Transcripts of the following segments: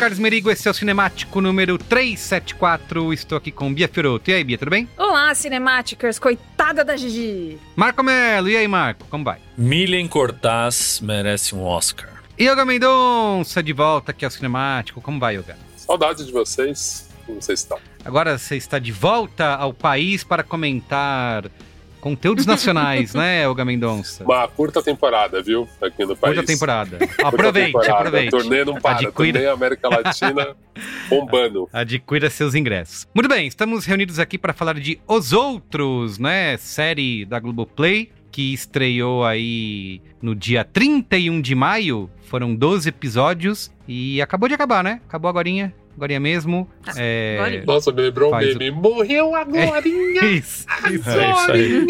Carlos Merigo, esse é o Cinemático número 374. Estou aqui com Bia Fioroto. E aí, Bia, tudo bem? Olá, Cinemáticas, coitada da Gigi. Marco Melo, e aí, Marco, como vai? Milen Cortaz merece um Oscar. Yoga Mendonça, de volta aqui ao Cinemático. Como vai, Yoga? Saudade de vocês. Como vocês estão? Agora você está de volta ao país para comentar conteúdos nacionais, né, Yoga Mendonça? Uma curta temporada, viu? Aqui no país. Curta temporada. Curta Aproveite, temporada. aproveite. Turnê não para. Adquira- Turnê América Latina bombando. Adquira seus ingressos. Muito bem, estamos reunidos aqui para falar de Os Outros, né? Série da Globoplay, que estreou aí no dia 31 de maio. Foram 12 episódios e acabou de acabar, né? Acabou agorinha, agorinha mesmo. Ah, É... agorinha. Nossa, me lembrou um Faz meme. Morreu agorinha! Isso, isso. É isso aí.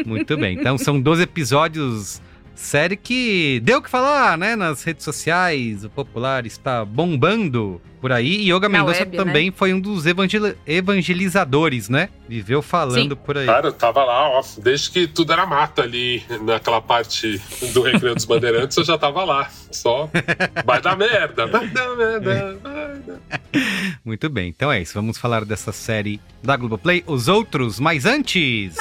Muito bem. Então são 12 episódios. Série que deu o que falar, né? Nas redes sociais, o popular está bombando por aí. E Yoga Mendonça web, também foi um dos evangel- evangelizadores, né? Viveu falando por aí. Cara, eu tava lá, ó, desde que tudo era mato ali, naquela parte do Recreio dos Bandeirantes, eu já tava lá. Só vai dar merda, vai dar merda, vai dar. Muito bem. Então é isso. Vamos falar dessa série da Globoplay. Os outros, mas antes.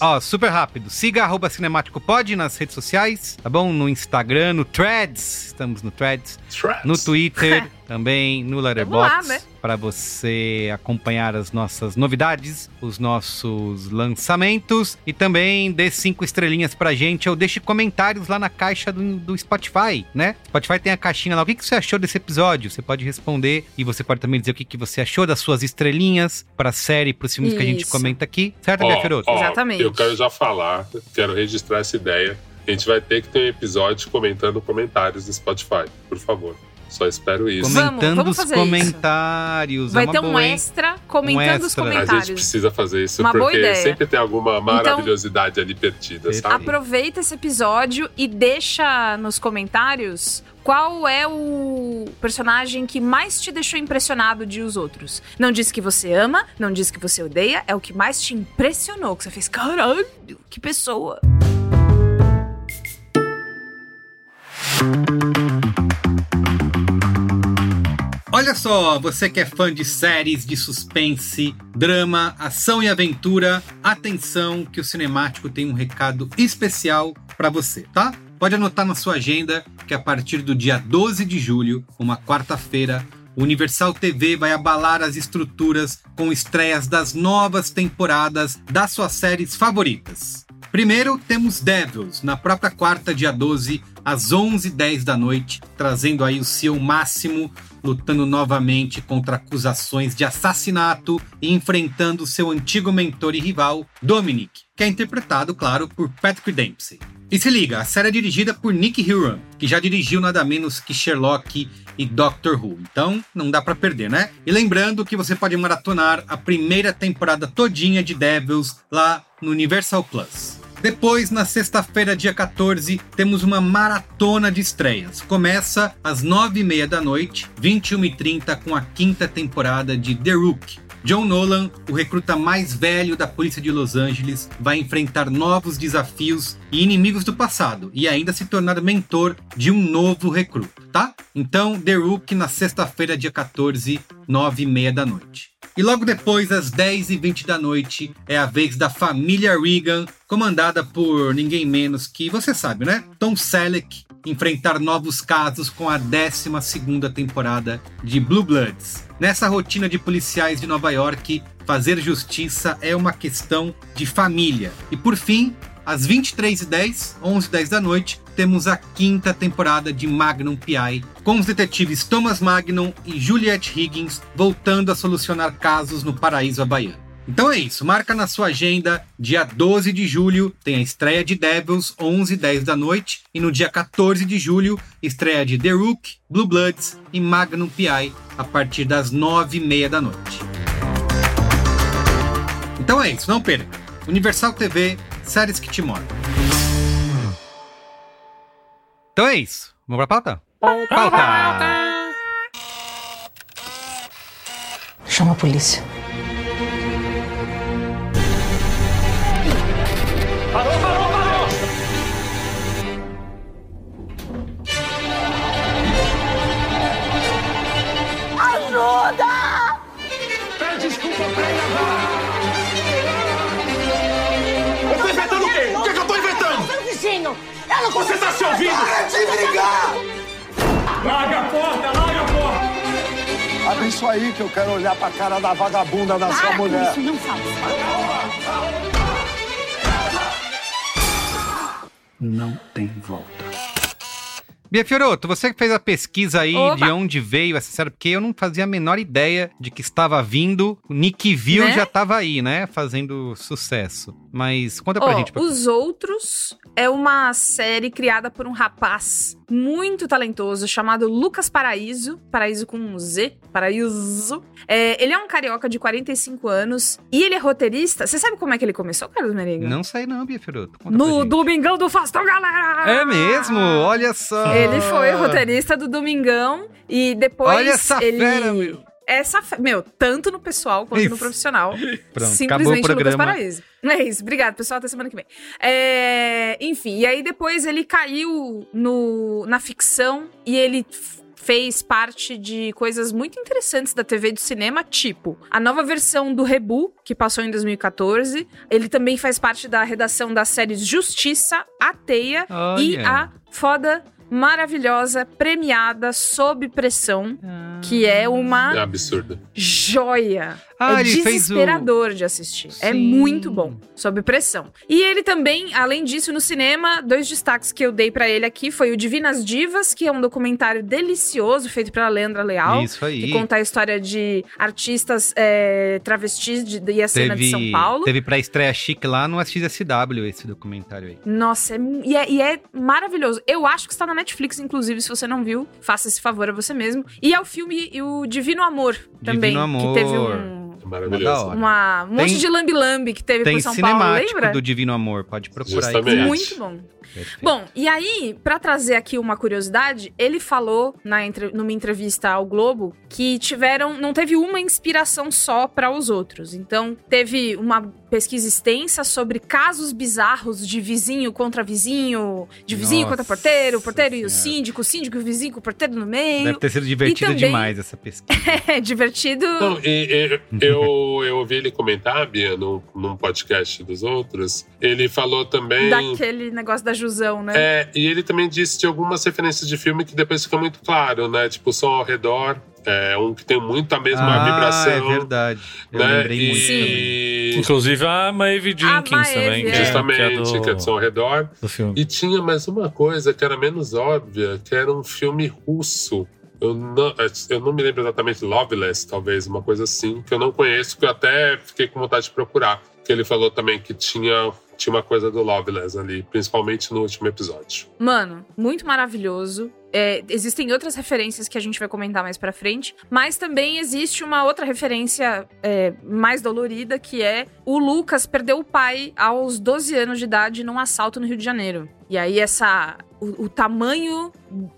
Ó, super rápido. Siga arroba Cinemático Pod nas redes sociais, tá bom? No Instagram, no Threads. Estamos no Threads. Threats. no Twitter, também no Letterboxd, né? para você acompanhar as nossas novidades, os nossos lançamentos e também dê cinco estrelinhas pra gente ou deixe comentários lá na caixa do, do Spotify, né? Spotify tem a caixinha lá. O que, que você achou desse episódio? Você pode responder e você pode também dizer o que, que você achou das suas estrelinhas pra série, pros filmes que a gente Isso. comenta aqui, certo, Ó, Bia Feroto? ó, Exatamente. Eu quero já falar, quero registrar essa ideia. A gente vai ter que ter um episódio comentando comentários no Spotify, por favor. Só espero isso. Comentando vamos os fazer isso. comentários. Vai é uma ter um extra comentando Um os extra. A comentários. gente precisa fazer isso Uma boa porque ideia. sempre tem alguma maravilhosidade ali perdida, sabe? Aproveita esse episódio e deixa nos comentários qual é o personagem que mais te deixou impressionado de os outros. Não diz que você ama, não diz que você odeia, é o que mais te impressionou, que você fez, caralho, que pessoa. Olha só, você que é fã de séries de suspense, drama, ação e aventura, atenção que o Cinemático tem um recado especial pra você, tá? Pode anotar na sua agenda que a partir do dia 12 de julho, uma quarta-feira, Universal TV vai abalar as estruturas com estreias das novas temporadas das suas séries favoritas. Primeiro temos Devils, na própria quarta, dia 12, às 11h10 da noite, trazendo aí o seu máximo, lutando novamente contra acusações de assassinato e enfrentando seu antigo mentor e rival, Dominic, que é interpretado, claro, por Patrick Dempsey. E se liga, a série é dirigida por Nick Huron, que já dirigiu nada menos que Sherlock e Doctor Who. Então, não dá pra perder, né? E lembrando que você pode maratonar a primeira temporada todinha de Devils lá no Universal Plus. Depois, na sexta-feira, dia 14, temos uma maratona de estreias. Começa às 9h30 da noite, 21h30, com a quinta temporada de The Rook. John Nolan, o recruta mais velho da polícia de Los Angeles, vai enfrentar novos desafios e inimigos do passado e ainda se tornar mentor de um novo recruta, tá? Então, The Rook na sexta-feira, dia 14, 9h30 da noite. E logo depois, às 10h20 da noite, é a vez da família Regan, comandada por ninguém menos que, você sabe, né? Tom Selleck, enfrentar novos casos com a 12ª temporada de Blue Bloods. Nessa rotina de policiais de Nova York, fazer justiça é uma questão de família. E por fim, às 23h10, 11h10 da noite, temos a quinta temporada de Magnum P.I., com os detetives Thomas Magnum e Juliette Higgins voltando a solucionar casos no paraíso havaiano. Então é isso, marca na sua agenda, dia 12 de julho tem a estreia de Devils, 11 h 10 da noite, e no dia 14 de julho, estreia de The Rook, Blue Bloods e Magnum P.I. a partir das 9 h 30 da noite. Então é isso, não perca. Universal TV, séries que te moram. Então é isso. Vamos pra pauta? Pauta! Chama a polícia. Parou, parou, parou! Ajuda! Pede desculpa pra Eu tô inventando o quê? O que, é que eu tô inventando? Seu vizinho! Ela Você tá se ouvindo? Para de brigar! Larga a porta, larga a porta! Abre isso aí que eu quero olhar pra cara da vagabunda da sua Para com mulher. isso, não fala. Não tem volta. Bia Fioroto, você que fez a pesquisa aí Oba! de onde veio essa série, porque eu não fazia a menor ideia de que estava vindo. O Nick viu Né? já estava aí, né? Fazendo sucesso. Mas conta pra Ó, gente. Os Outros é uma série criada por um rapaz muito talentoso chamado Lucas Paraíso. Paraíso com um Z. Paraíso. É, ele é um carioca de 45 anos e ele é roteirista. Você sabe como é que ele começou, Carlos Merigo? Não sei não, Bia pra No. Domingão do Faustão, galera! É mesmo? Olha só. Ele foi roteirista do Domingão e depois Olha essa ele... fera, meu. Essa, meu, tanto no pessoal quanto no Isso. profissional. Pronto, Simplesmente acabou o Lucas. Paraíso. É isso, obrigado, pessoal. Até semana que vem. É, enfim, e aí depois ele caiu no, na ficção e ele fez parte de coisas muito interessantes da TV do cinema, tipo a nova versão do Rebu, que passou em 2014. Ele também faz parte da redação das séries Justiça, A Teia e Olha. a foda maravilhosa, premiada, sob pressão, que é uma É absurdo. joia. Ah, é fez o- desesperador de assistir. É Sim. muito bom, sob pressão. E ele também, além disso, no cinema, dois destaques que eu dei pra ele aqui foi o Divinas Divas, que é um documentário delicioso feito pela Leandra Leal. Isso aí. Que conta a história de artistas é, travestis de, e a cena de São Paulo. Teve pra estreia chique lá no SXSW esse documentário aí. Nossa, é, e, é, e é maravilhoso. Eu acho que está na Netflix, inclusive, se você não viu, faça esse favor a você mesmo. E é o filme e o Divino Amor também, Divino Amor. que teve um, Maravilhoso. Uma, um monte Tem- de lambi-lambi que teve Tem por São Paulo, cinemático lembra? do Divino Amor, pode procurar Justamente. aí. Muito bom. Bom, e aí, pra trazer aqui uma curiosidade, ele falou na entre- numa entrevista ao Globo que tiveram, não teve uma inspiração só para os outros. Então, teve uma pesquisa extensa sobre casos bizarros de vizinho contra vizinho, de vizinho Nossa contra porteiro, porteiro e o Senhora. síndico, o síndico e o vizinho com o porteiro no meio. Deve ter sido divertido também- demais essa pesquisa. É divertido. Não, e- e- eu, eu ouvi ele comentar, Bia, num, num podcast dos outros. Ele falou também. Daquele negócio da Jusão, né? É, e ele também disse de algumas referências de filme que depois fica muito claro, né? Tipo, o som ao redor. É um que tem muito a mesma ah, vibração. é verdade. Eu né? lembrei muito também. e... Inclusive a Maeve Jenkins Maeve, também. é. que Justamente, do- que é de som ao redor. do filme. E tinha mais uma coisa que era menos óbvia, que era um filme russo. Eu não, eu não me lembro exatamente, Loveless, talvez, uma coisa assim, que eu não conheço, que eu até fiquei com vontade de procurar. Que ele falou também que tinha, tinha uma coisa do Loveless ali, principalmente no último episódio. Mano, muito maravilhoso. É, existem outras referências que a gente vai comentar mais pra frente, mas também existe uma outra referência é, mais dolorida que é o Lucas perdeu o pai aos 12 anos de idade num assalto no Rio de Janeiro. E aí essa o, o tamanho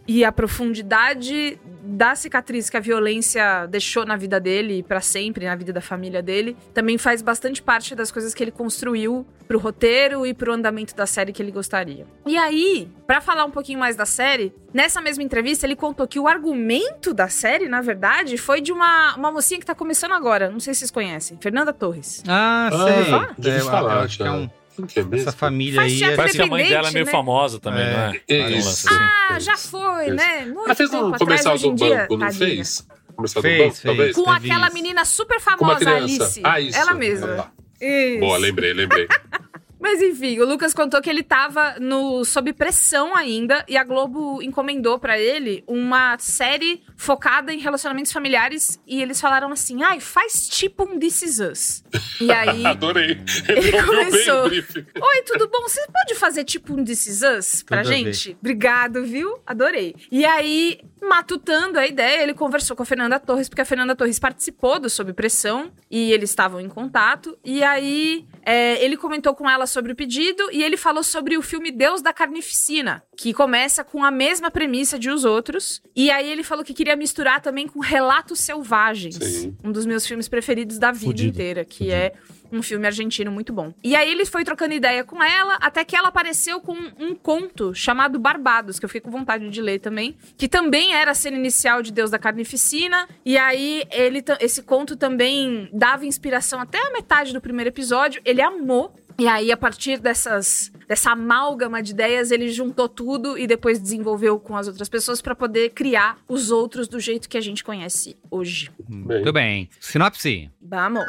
e a profundidade da cicatriz que a violência deixou na vida dele e pra sempre na vida da família dele também faz bastante parte das coisas que ele construiu pro roteiro e pro andamento da série que ele gostaria. E aí, pra falar um pouquinho mais da série, nessa mesma entrevista ele contou que o argumento da série, na verdade, foi de uma, uma mocinha que tá começando agora, não sei se vocês conhem, Fernanda Torres. Ah, Ah, sei. já ouvi É, eu- falar, eu acho que é um- Quem que é mesmo? essa família aí. é- Parece que a mãe dela é meio né? famosa também, É. não é? É isso. assim. Ah, Isso. já foi, né? Muito Ela fez um comercial do dia, banco, não tadinha. fez? Comercial Fez, do banco, fez. talvez? Com aquela menina super famosa. Alice. Ah, isso. Ela mesma. Isso. Boa, lembrei, lembrei. Mas enfim, o Lucas contou que ele tava no sob pressão ainda e a Globo encomendou pra ele uma série focada em relacionamentos familiares e eles falaram assim: "Ai, faz tipo um This Is Us". E aí Adorei. Ele bem começou. Oi, tudo bom? Você pode fazer tipo um This Is Us pra Tudo gente? Obrigado, viu? Adorei. E aí, matutando a ideia, ele conversou com a Fernanda Torres, porque a Fernanda Torres participou do Sob Pressão e eles estavam em contato. E aí, é, ele comentou com ela sobre o pedido e ele falou sobre o filme Deus da Carnificina, que começa com a mesma premissa de Os Outros. E aí, ele falou que queria misturar também com Relatos Selvagens, Sim. um dos meus filmes preferidos da vida Fudido. inteira, que é um filme argentino muito bom. E aí ele foi trocando ideia com ela, até que ela apareceu com um conto chamado Barbados, que eu fiquei com vontade de ler também, que também era a cena inicial de Deus da Carnificina. E aí ele esse conto também dava inspiração até a metade do primeiro episódio. Ele amou. E aí, a partir dessas, dessa amálgama de ideias, ele juntou tudo e depois desenvolveu com as outras pessoas pra poder criar os outros do jeito que a gente conhece hoje. Muito bem. Sinopse. Vamos!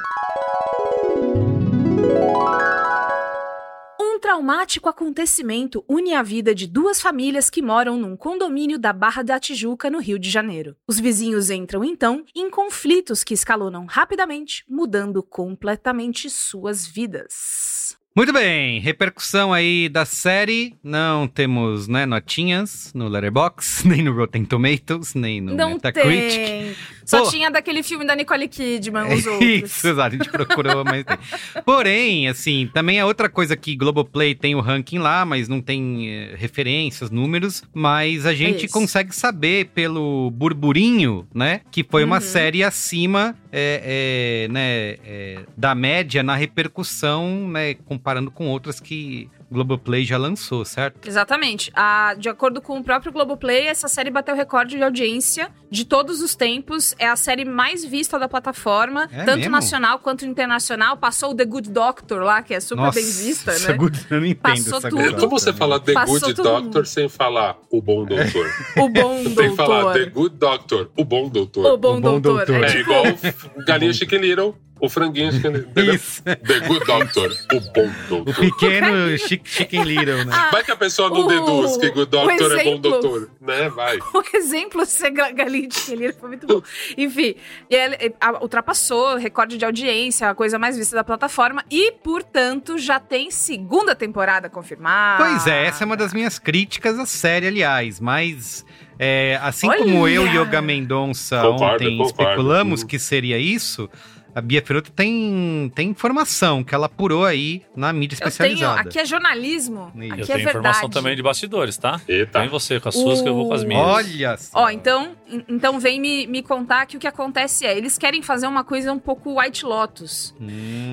Um traumático acontecimento une a vida de duas famílias que moram num condomínio da Barra da Tijuca, no Rio de Janeiro. Os vizinhos entram então em conflitos que escalonam rapidamente, mudando completamente suas vidas. Muito bem, repercussão aí da série. Não temos, né, notinhas no Letterboxd, nem no Rotten Tomatoes, nem no Não Metacritic. tem. Só Pô. tinha daquele filme da Nicole Kidman, os outros. Isso, exato, a gente procurou, mas tem. Porém, assim, também é outra coisa que Globoplay tem o ranking lá, mas não tem eh, referências, números, mas a gente Isso. consegue saber pelo burburinho, né, que foi uma Uhum. série acima, é, é, né, é, da média na repercussão, né, comparando com outras que Globoplay já lançou, certo? Exatamente. A- de acordo com o próprio Globoplay, essa série bateu recorde de audiência de todos os tempos. É a série mais vista da plataforma, É tanto mesmo? nacional quanto internacional. Passou o The Good Doctor lá, que é super Nossa, bem vista, essa né? good- eu não entendo Passou essa tudo. Como você doctor, fala The Passou Good tudo. Doctor sem falar o bom doutor? O bom Tem que falar The doutor. Good Doctor, o bom doutor. O bom, O bom doutor. doutor. É igual Galinha Chicken Little, O franguinho, que ele- entendeu? The Good Doctor, o bom O doutor. pequeno Chick- Chicken Little, né? Vai que a pessoa não o- deduz que Good o Doctor é bom exemplo- doutor, né? Vai. O exemplo ser galinha de Chiquilheiro foi muito bom. Enfim, e ele, a- ultrapassou o recorde de audiência, a coisa mais vista da plataforma, e, portanto, já tem segunda temporada confirmada. Pois é, essa é uma das minhas críticas à série, aliás. Mas, é, assim Olha! como eu e Yoga Mendonça Concordo, ontem concordo. especulamos Uhum. que seria isso, a Bia Feroto tem, tem informação que ela apurou aí na mídia Eu tenho, especializada. aqui é jornalismo, Isso. aqui Eu é tenho verdade. informação também de bastidores, tá? Eita. Vem você com as suas que eu vou com as minhas. Olha só. Ó, então, en- então vem me, me contar que o que acontece é, eles querem fazer uma coisa um pouco White Lotus.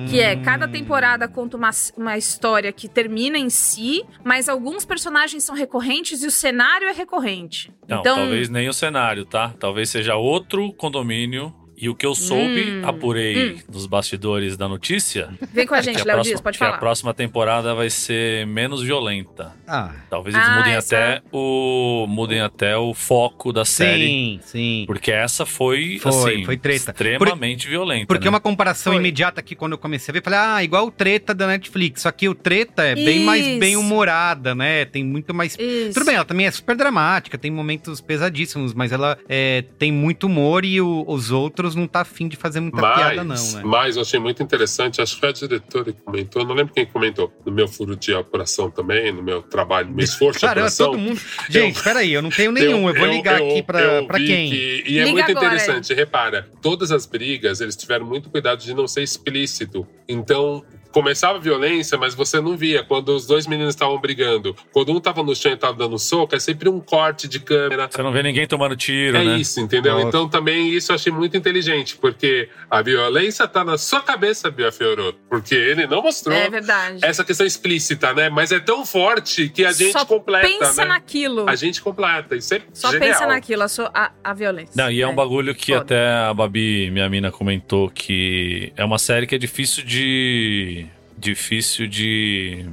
Que é, cada temporada conta uma, uma história que termina em si, mas alguns personagens são recorrentes e o cenário é recorrente. Não, então, talvez nem o cenário, tá? Talvez seja outro condomínio. E o que eu soube, Hum, apurei hum. nos bastidores da notícia. vem com a gente, que Léo Dias, pode que falar. a próxima temporada vai ser menos violenta. Ah, Talvez eles Ah, mudem essa- até o mudem até o foco da série, sim, sim. porque essa foi, Foi, assim, foi treta. extremamente violenta. Porque né? uma comparação Foi. imediata aqui, quando eu comecei a ver, falei, ah, igual o treta da Netflix. Só que o treta é bem mais Isso. bem humorada, né? Tem muito mais. Isso. Tudo bem, ela também é super dramática, tem momentos pesadíssimos, mas ela é, tem muito humor e o- os outros não tá afim de fazer muita piada, não, Mas, né? mas eu achei muito interessante, acho que foi a diretora que comentou, não lembro quem comentou, no meu furo de apuração também, no meu trabalho, no meu esforço de Caramba, apuração. todo mundo. Gente, peraí, eu não tenho nenhum. Eu, vou ligar aqui pra, eu pra quem? que- e é Liga muito agora, interessante, repara, todas as brigas, eles tiveram muito cuidado de não ser explícito. Então, começava a violência, mas você não via quando os dois meninos estavam brigando. Quando um tava no chão e tava dando soco, é sempre um corte de câmera. Você não vê ninguém tomando tiro, É né? isso, entendeu? Nossa. Então também isso eu achei muito inteligente, porque a violência tá na sua cabeça, Bia Fiorotto. Porque ele não mostrou É verdade. essa questão explícita, né? Mas é tão forte que a gente Só completa, pensa né? naquilo. A gente completa. Isso é Só genial. pensa naquilo, a, sua- a, a violência. Não, e é um bagulho que Foda. até a Babi, minha mina, comentou que é uma série que é difícil de. Difícil de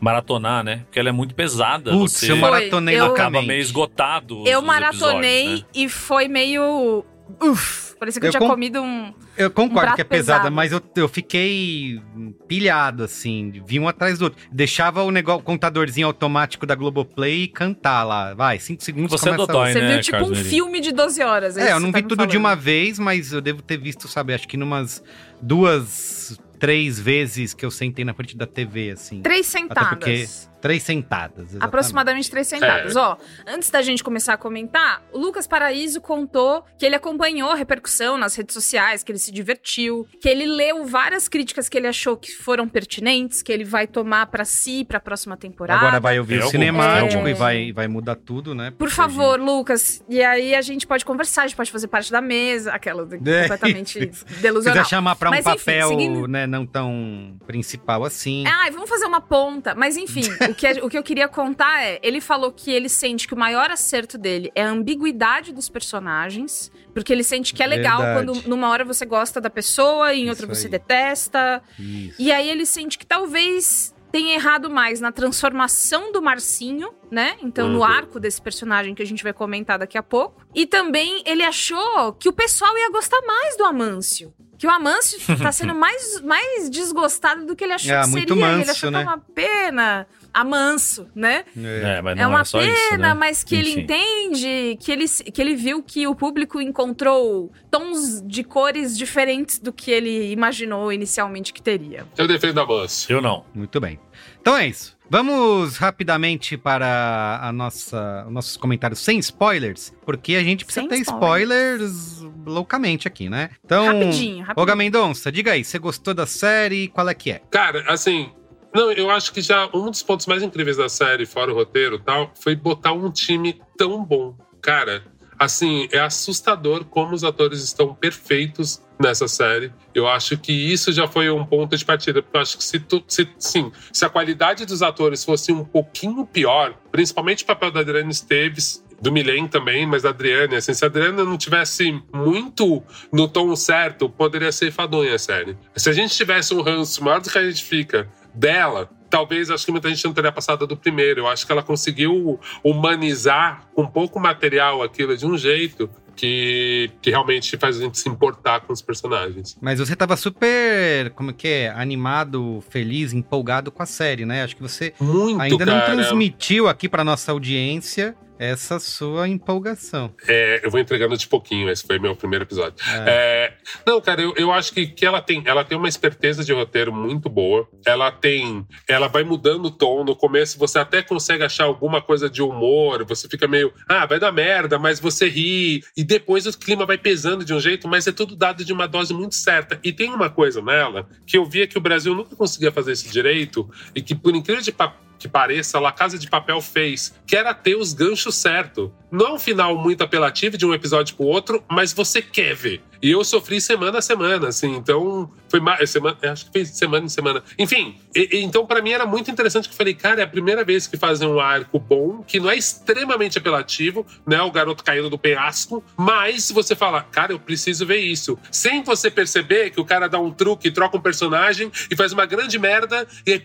maratonar, né? Porque ela é muito pesada. Putz, você eu maratonei eu- acaba meio esgotado. Eu os maratonei né? e foi meio. Uf! Parecia que eu, Eu tinha com- comido um. Eu concordo prato que é pesada, pesado. mas eu, eu fiquei pilhado, assim, vi um atrás do outro. Deixava o negócio, o contadorzinho automático da Globoplay cantar lá. Vai, cinco segundos Você é começa dodói, Você né, viu tipo Carlos um filme de 12 horas. É, isso eu não vi tá tudo de falando. uma vez, mas eu devo ter visto, sabe, acho que numas duas, três vezes que eu sentei na frente da TV, assim. Três Até porque sentadas. Três sentadas. exatamente. Aproximadamente três sentadas. É. Ó, antes da gente começar a comentar, o Lucas Paraíso contou que ele acompanhou a repercussão nas redes sociais, que ele se divertiu, que ele leu várias críticas que ele achou que foram pertinentes, que ele vai tomar pra si pra próxima temporada. Agora vai ouvir Tem o cinemático algum. e vai, vai mudar tudo, né? Por a favor, Lucas. E aí a gente pode conversar, a gente pode fazer parte da mesa, aquela É, completamente delusional. quiser chamar pra um Mas, enfim, papel, seguindo- né, não tão principal assim. Ai, vamos fazer uma ponta. Mas enfim, o que, o que eu queria contar é: ele falou que ele sente que o maior acerto dele é a ambiguidade dos personagens. Porque ele sente que é legal Verdade. quando numa hora você gosta da pessoa, em outra Isso você aí. detesta. Isso. E aí ele sente que talvez tenha errado mais na transformação do Marcinho, né? Então, no Uhum. arco desse personagem que a gente vai comentar daqui a pouco. E também ele achou que o pessoal ia gostar mais do Amâncio. Que o Amâncio tá sendo mais, mais desgostado do que ele achou Ah, que muito seria. ele manso, achou né? que é uma pena. Amanso, né? É, mas não é uma só pena, isso, né? mas que ele Enfim. entende, que ele, que ele viu que o público encontrou tons de cores diferentes do que ele imaginou inicialmente que teria. Eu defendo a Manso. Eu não. Muito bem. Então é isso. Vamos rapidamente para a nossa, os nossos comentários sem spoilers, porque a gente precisa Sem ter spoilers. loucamente aqui, né? Então, Rapidinho, rapidinho. Olga Mendonça, diga aí, você gostou da série? Qual é que é? Cara, assim. Não, eu acho que já um dos pontos mais incríveis da série, fora o roteiro e tal, foi botar um time tão bom. Cara, assim, é assustador como os atores estão perfeitos nessa série. Eu acho que isso já foi um ponto de partida, porque eu acho que se, tu, se, sim, se a qualidade dos atores fosse um pouquinho pior, principalmente o papel da Adriana Esteves, do Milen também, mas da Adriane, assim, se a Adriana não tivesse muito no tom certo, poderia ser fadonha a série. Se a gente tivesse um ranço maior do que a gente fica dela, talvez acho que muita gente não teria passado do primeiro. Eu acho que ela conseguiu humanizar com pouco material aquilo de um jeito que, que realmente faz a gente se importar com os personagens. Mas você tava super, como que é, animado, feliz, empolgado com a série, né? Acho que você Muito, ainda não cara. transmitiu aqui pra nossa audiência essa sua empolgação. É, eu vou entregando de pouquinho, esse foi meu primeiro episódio. É, não, cara, eu, eu acho que, que ela, tem, ela tem uma esperteza de roteiro muito boa. Ela tem. Ela vai mudando o tom. No começo você até consegue achar alguma coisa de humor, você fica meio. Ah, vai dar merda, mas você ri. E depois o clima vai pesando de um jeito, mas é tudo dado de uma dose muito certa. E tem uma coisa nela que eu via que o Brasil nunca conseguia fazer esse direito e que, por incrível de que pareça, La Casa de Papel fez, que era ter os ganchos certo. Não é um final muito apelativo de um episódio pro outro, mas você quer ver. E eu sofri semana a semana, assim, então foi mais semana, acho que foi semana em semana. Enfim, e- e então pra mim era muito interessante que eu falei, cara, é a primeira vez que fazem um arco bom, que não é extremamente apelativo, né, o garoto caindo do penhasco, mas você fala, cara, eu preciso ver isso. Sem você perceber que o cara dá um truque, troca um personagem e faz uma grande merda e aí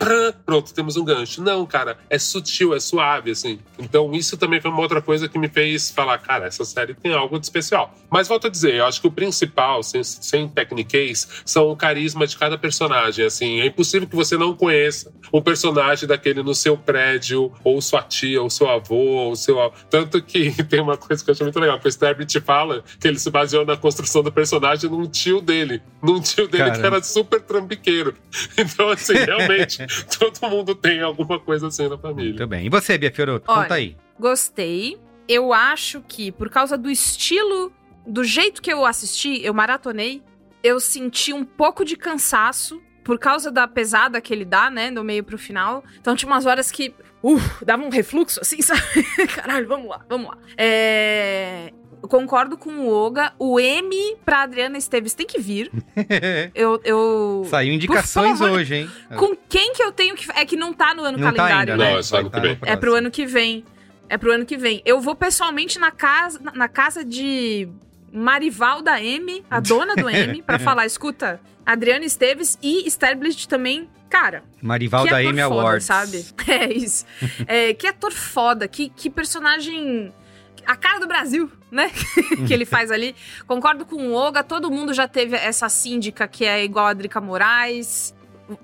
pronto, temos um gancho. Não, cara, é sutil, é suave, assim. Então isso também foi uma outra coisa que me fez falar, cara, essa série tem algo de especial. Mas volto a dizer, eu acho que o principal, sem, sem techniquez, são o carisma de cada personagem, assim. É impossível que você não conheça um personagem daquele no seu prédio, ou sua tia, ou seu avô, ou seu... Tanto que tem uma coisa que eu acho muito legal, que o Sterbit fala que ele se baseou na construção do personagem num tio dele. Num tio dele que Caramba. era super trambiqueiro. Então, assim, realmente, todo mundo tem alguma coisa assim na família. Muito bem. E você, Bia Fioroto? Olha, Conta aí. Gostei. Eu acho que, por causa do estilo, do jeito que eu assisti, eu maratonei, eu senti um pouco de cansaço por causa da pesada que ele dá, né, do meio pro final. Então tinha umas horas que, uh, dava um refluxo, assim, sabe? Caralho, vamos lá, vamos lá. É... Eu concordo com o Oga. O M pra Adriana Esteves tem que vir. Eu. eu... Saiu indicações favor, hoje, hein? Com quem que eu tenho que. É que não tá no ano Não tá calendário, ainda, né? né? Não, é só ano que tá vem. É pro ano que vem. É pro ano que vem. Eu vou pessoalmente na casa, na casa de Marival da M, a dona do M, pra falar, escuta, Adriana Esteves e Sterblit também, cara. Marival da Amy foda, Awards. sabe? É isso. É, que ator foda, que, que personagem. A cara do Brasil, né? que ele faz ali. Concordo com o Oga, todo mundo já teve essa síndica que é igual a Drica Moraes.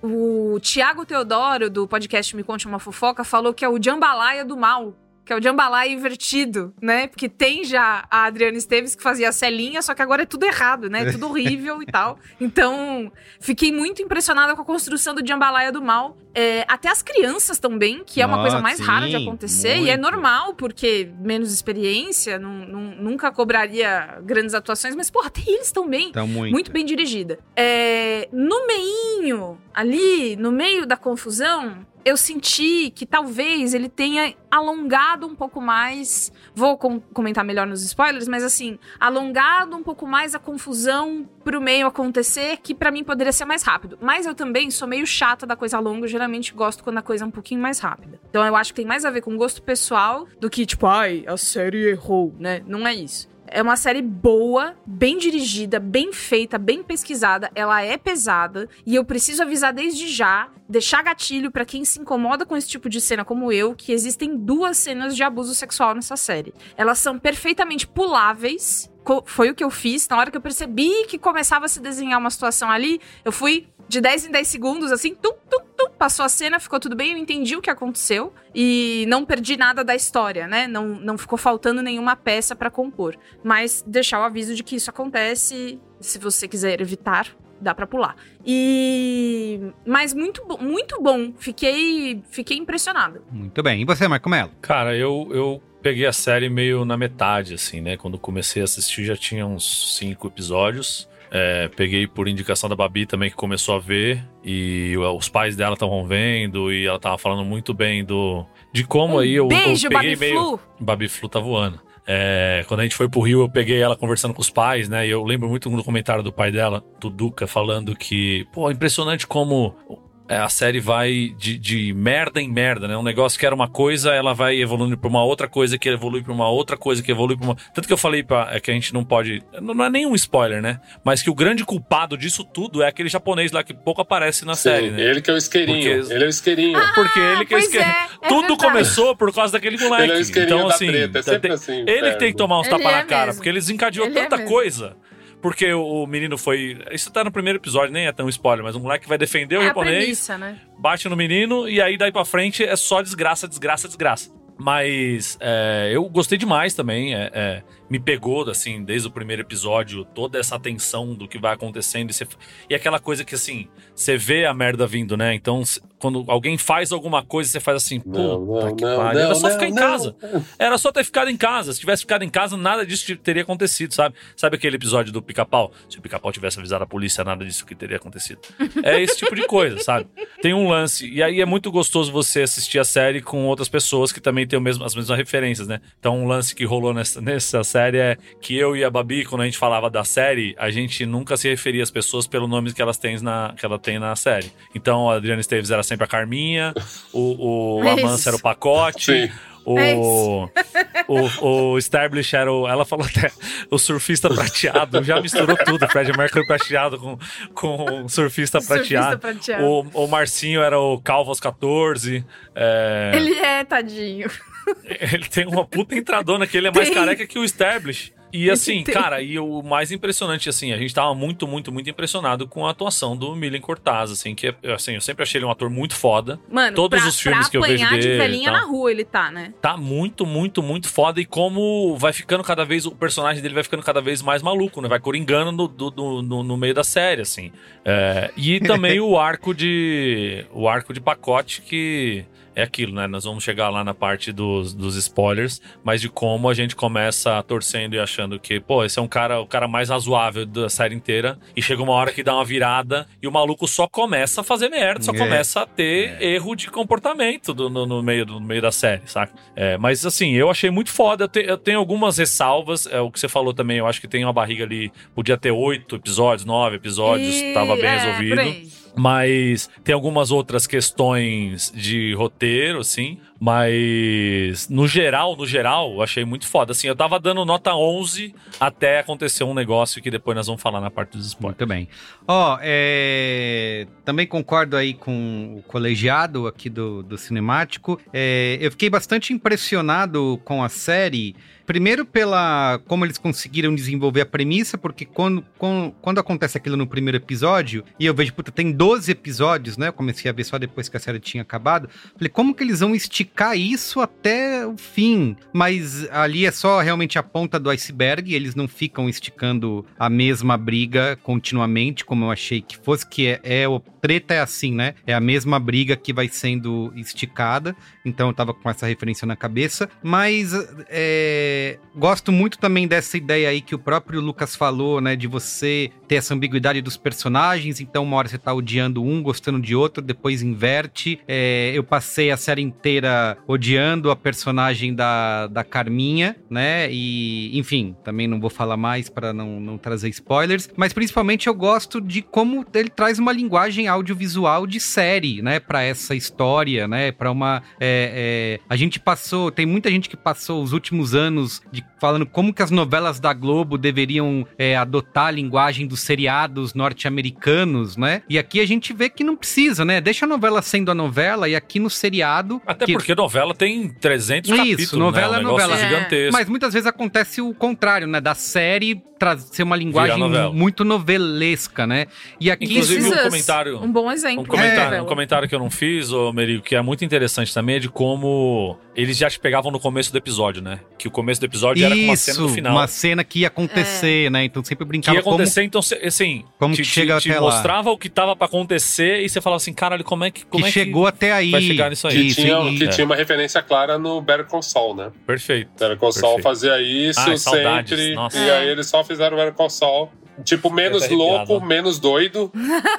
O Tiago Teodoro, do podcast Me Conte Uma Fofoca, falou que é o Jambalaya do mal. Que é o Jambalaya invertido, né? Porque tem já a Adriana Esteves que fazia a Celinha, só que agora é tudo errado, né? Tudo horrível e tal. Então, fiquei muito impressionada com a construção do Jambalaya do mal. É, até as crianças também, que é uma Nossa, coisa mais rara de sim, acontecer. E é muito. normal, porque menos experiência, não- não- nunca cobraria grandes atuações. Mas, porra, até eles também. Muito. Muito bem dirigida. É, no meinho, ali, no meio da confusão, eu senti que talvez ele tenha alongado um pouco mais. Vou com- comentar melhor nos spoilers, mas assim, alongado um pouco mais a confusão pro meio acontecer, que pra mim poderia ser mais rápido. Mas eu também sou meio chata da coisa longa, geralmente gosto quando a coisa é um pouquinho mais rápida. Então eu acho que tem mais a ver com gosto pessoal do que, tipo, ai, a série errou, né? Não é isso. É uma série boa, bem dirigida, bem feita, bem pesquisada. Ela é pesada e eu preciso avisar desde já, deixar gatilho pra quem se incomoda com esse tipo de cena como eu, que existem duas cenas de abuso sexual nessa série. Elas são perfeitamente puláveis. Foi o que eu fiz. Na hora que eu percebi que começava a se desenhar uma situação ali, eu fui de 10 em 10 segundos, assim, tum, tum, tum, passou a cena, ficou tudo bem, eu entendi o que aconteceu e não perdi nada da história, né? Não, não ficou faltando nenhuma peça pra compor. Mas deixar o aviso de que isso acontece, se você quiser evitar, dá pra pular. E mas muito muito bom. Fiquei fiquei impressionada. Muito bem. E você, Marco Melo? Cara, eu, eu peguei a série meio na metade, assim, né? Quando comecei a assistir já tinha uns cinco episódios. É, peguei por indicação da Babi também, que começou a ver. E os pais dela estavam vendo. E ela tava falando muito bem do de como aí eu, beijo, eu peguei Babi meio... Flu. Babi Flu tá voando. É, quando a gente foi pro Rio, eu peguei ela conversando com os pais, né? E eu lembro muito do comentário do pai dela, do Duca, falando que, pô, impressionante como é, a série vai de, de merda em merda, né? Um negócio que era uma coisa, ela vai evoluindo pra uma outra coisa, que evolui pra uma outra coisa, que evolui pra uma. Tanto que eu falei pra, é que a gente não pode. Não é nenhum spoiler, né? Mas que o grande culpado disso tudo é aquele japonês lá que pouco aparece na Sim, série, né? Ele que é o isqueirinho. Porque- Ele é o isqueirinho. Porque ele que pois esque- é, é Tudo verdade. começou por causa daquele moleque. Ele é o isqueirinho então, da assim, treta, é sempre tem- assim, ele que tem que tomar uns Ele tapas é na cara, mesmo. porque ele desencadeou Ele é tanta mesmo. coisa. Porque o, menino foi. Isso tá no primeiro episódio, nem é tão spoiler, mas o moleque vai defender o É japonês premissa, né? bate no menino e aí daí pra frente é só desgraça, desgraça, desgraça. Mas é, eu gostei demais também. é, é, me pegou, assim, desde o primeiro episódio, toda essa tensão do que vai acontecendo. E, você- e aquela coisa que, assim, você vê a merda vindo, né? Então, quando alguém faz alguma coisa, você faz assim, puta Não, não, que não, pariu. Era só ficar em casa. Era só ter ficado em casa. Se tivesse ficado em casa, nada disso teria acontecido, sabe? Sabe aquele episódio do pica-pau? Se o pica-pau tivesse avisado a polícia, nada disso que teria acontecido. É esse tipo de coisa, sabe? Tem um lance. E aí é muito gostoso você assistir a série com outras pessoas que também têm mesmo, as mesmas referências, né? Então, um lance que rolou nessa, nessa série é que eu e a Babi, quando a gente falava da série, a gente nunca se referia às pessoas pelo nome que elas têm na, que ela tem na série. Então, a Adriana Esteves era sempre a Carminha, o, o É era o Pacote. Sim. O, É o, o Stablish era o. Ela falou até o surfista prateado. Já misturou tudo. Fred Mercury prateado com, com surfista Surfista prateado. prateado. O, o Marcinho era o Calvo aos 14. É. Ele é, tadinho. tem uma puta entradona que ele é mais Tem. careca que o Stablish. E assim, Tem. cara, e o mais impressionante, assim, a gente tava muito, muito, muito impressionado com a atuação do Milen Cortaz, assim, que é- assim, eu sempre achei ele um ator muito foda. Mano, Todos pra, os filmes que eu vejo dele. de velhinha na rua ele tá, né? tá muito, muito, muito foda. E como vai ficando cada vez. O personagem dele vai ficando cada vez mais maluco, né? Vai coringando no, do- no, no meio da série, assim. É, e também o arco de. O arco de pacote que. É aquilo, né? Nós vamos chegar lá na parte dos, dos spoilers, mas de como a gente começa torcendo e achando que, pô, esse é um cara, o cara mais razoável da série inteira. E chega uma hora que dá uma virada e o maluco só começa a fazer merda, só É. começa a ter erro de comportamento do- no, no meio, do- no meio da série, saca? É, mas assim, eu achei muito foda. Eu, te- eu tenho algumas ressalvas. É o que você falou também. Eu acho que tem uma barriga ali. Podia ter oito episódios, nove episódios. E- tava bem é, resolvido. Mas tem algumas outras questões de roteiro, assim. Mas no geral, no geral, eu achei muito foda. Assim, eu tava dando nota 11 até acontecer um negócio que depois nós vamos falar na parte dos spoilers. Muito bem. Ó, é, também concordo aí com o colegiado aqui do, do Cinemático. É, eu fiquei bastante impressionado com a série. Primeiro pela como eles conseguiram desenvolver a premissa, porque quando, quando, quando acontece aquilo no primeiro episódio, e eu vejo, puta, tem 12 episódios, né? Eu comecei a ver só depois que a série tinha acabado. Falei, como que eles vão esticar isso até o fim? Mas ali é só realmente a ponta do iceberg, eles não ficam esticando a mesma briga continuamente, como eu achei que fosse, que é, é o treta é assim, né? É a mesma briga que vai sendo esticada. Então eu tava com essa referência na cabeça. Mas é, gosto muito também dessa ideia aí que o próprio Lucas falou, né? De você ter essa ambiguidade dos personagens. Então, uma hora você tá odiando um, gostando de outro, depois inverte. É, eu passei a série inteira odiando a personagem da, da Carminha, né? E, enfim, também não vou falar mais para não, não trazer spoilers. Mas principalmente eu gosto de como ele traz uma linguagem audiovisual de série, né? Para essa história, né? Para uma. é, é, a gente passou, tem muita gente que passou os últimos anos de, falando como que as novelas da Globo deveriam é, adotar a linguagem dos seriados norte-americanos, né? E aqui a gente vê que não precisa, né? Deixa a novela sendo a novela e aqui no seriado. Até que- porque novela tem 300 Isso, capítulos, novela né? é Um negócio novela. gigantesco. Mas muitas vezes acontece o contrário, né? Da série trazer uma linguagem novela. muito novelesca, né? E aqui Inclusive, um comentário- Um bom exemplo. Um comentário, novela. um comentário que eu não fiz, ô Merigo, que é muito interessante também, é de como eles já te pegavam no começo do episódio, né? Que o começo do episódio era com uma cena no final. uma cena que ia acontecer, né? Então sempre Que brincava ia acontecer, então, cê- assim, como te, que chega te, te até lá. mostrava o que tava pra acontecer e você falava assim, caralho, como é que. Como que é chegou até aí. vai chegar nisso aí? Que, Isso, tinha, que é. Tinha uma referência clara no Better Call Saul, né? Perfeito. Better Call Saul fazia isso Ai, saudades, sempre. nossa. E aí eles só fizeram o Better Call Saul. Tipo, menos louco, menos doido.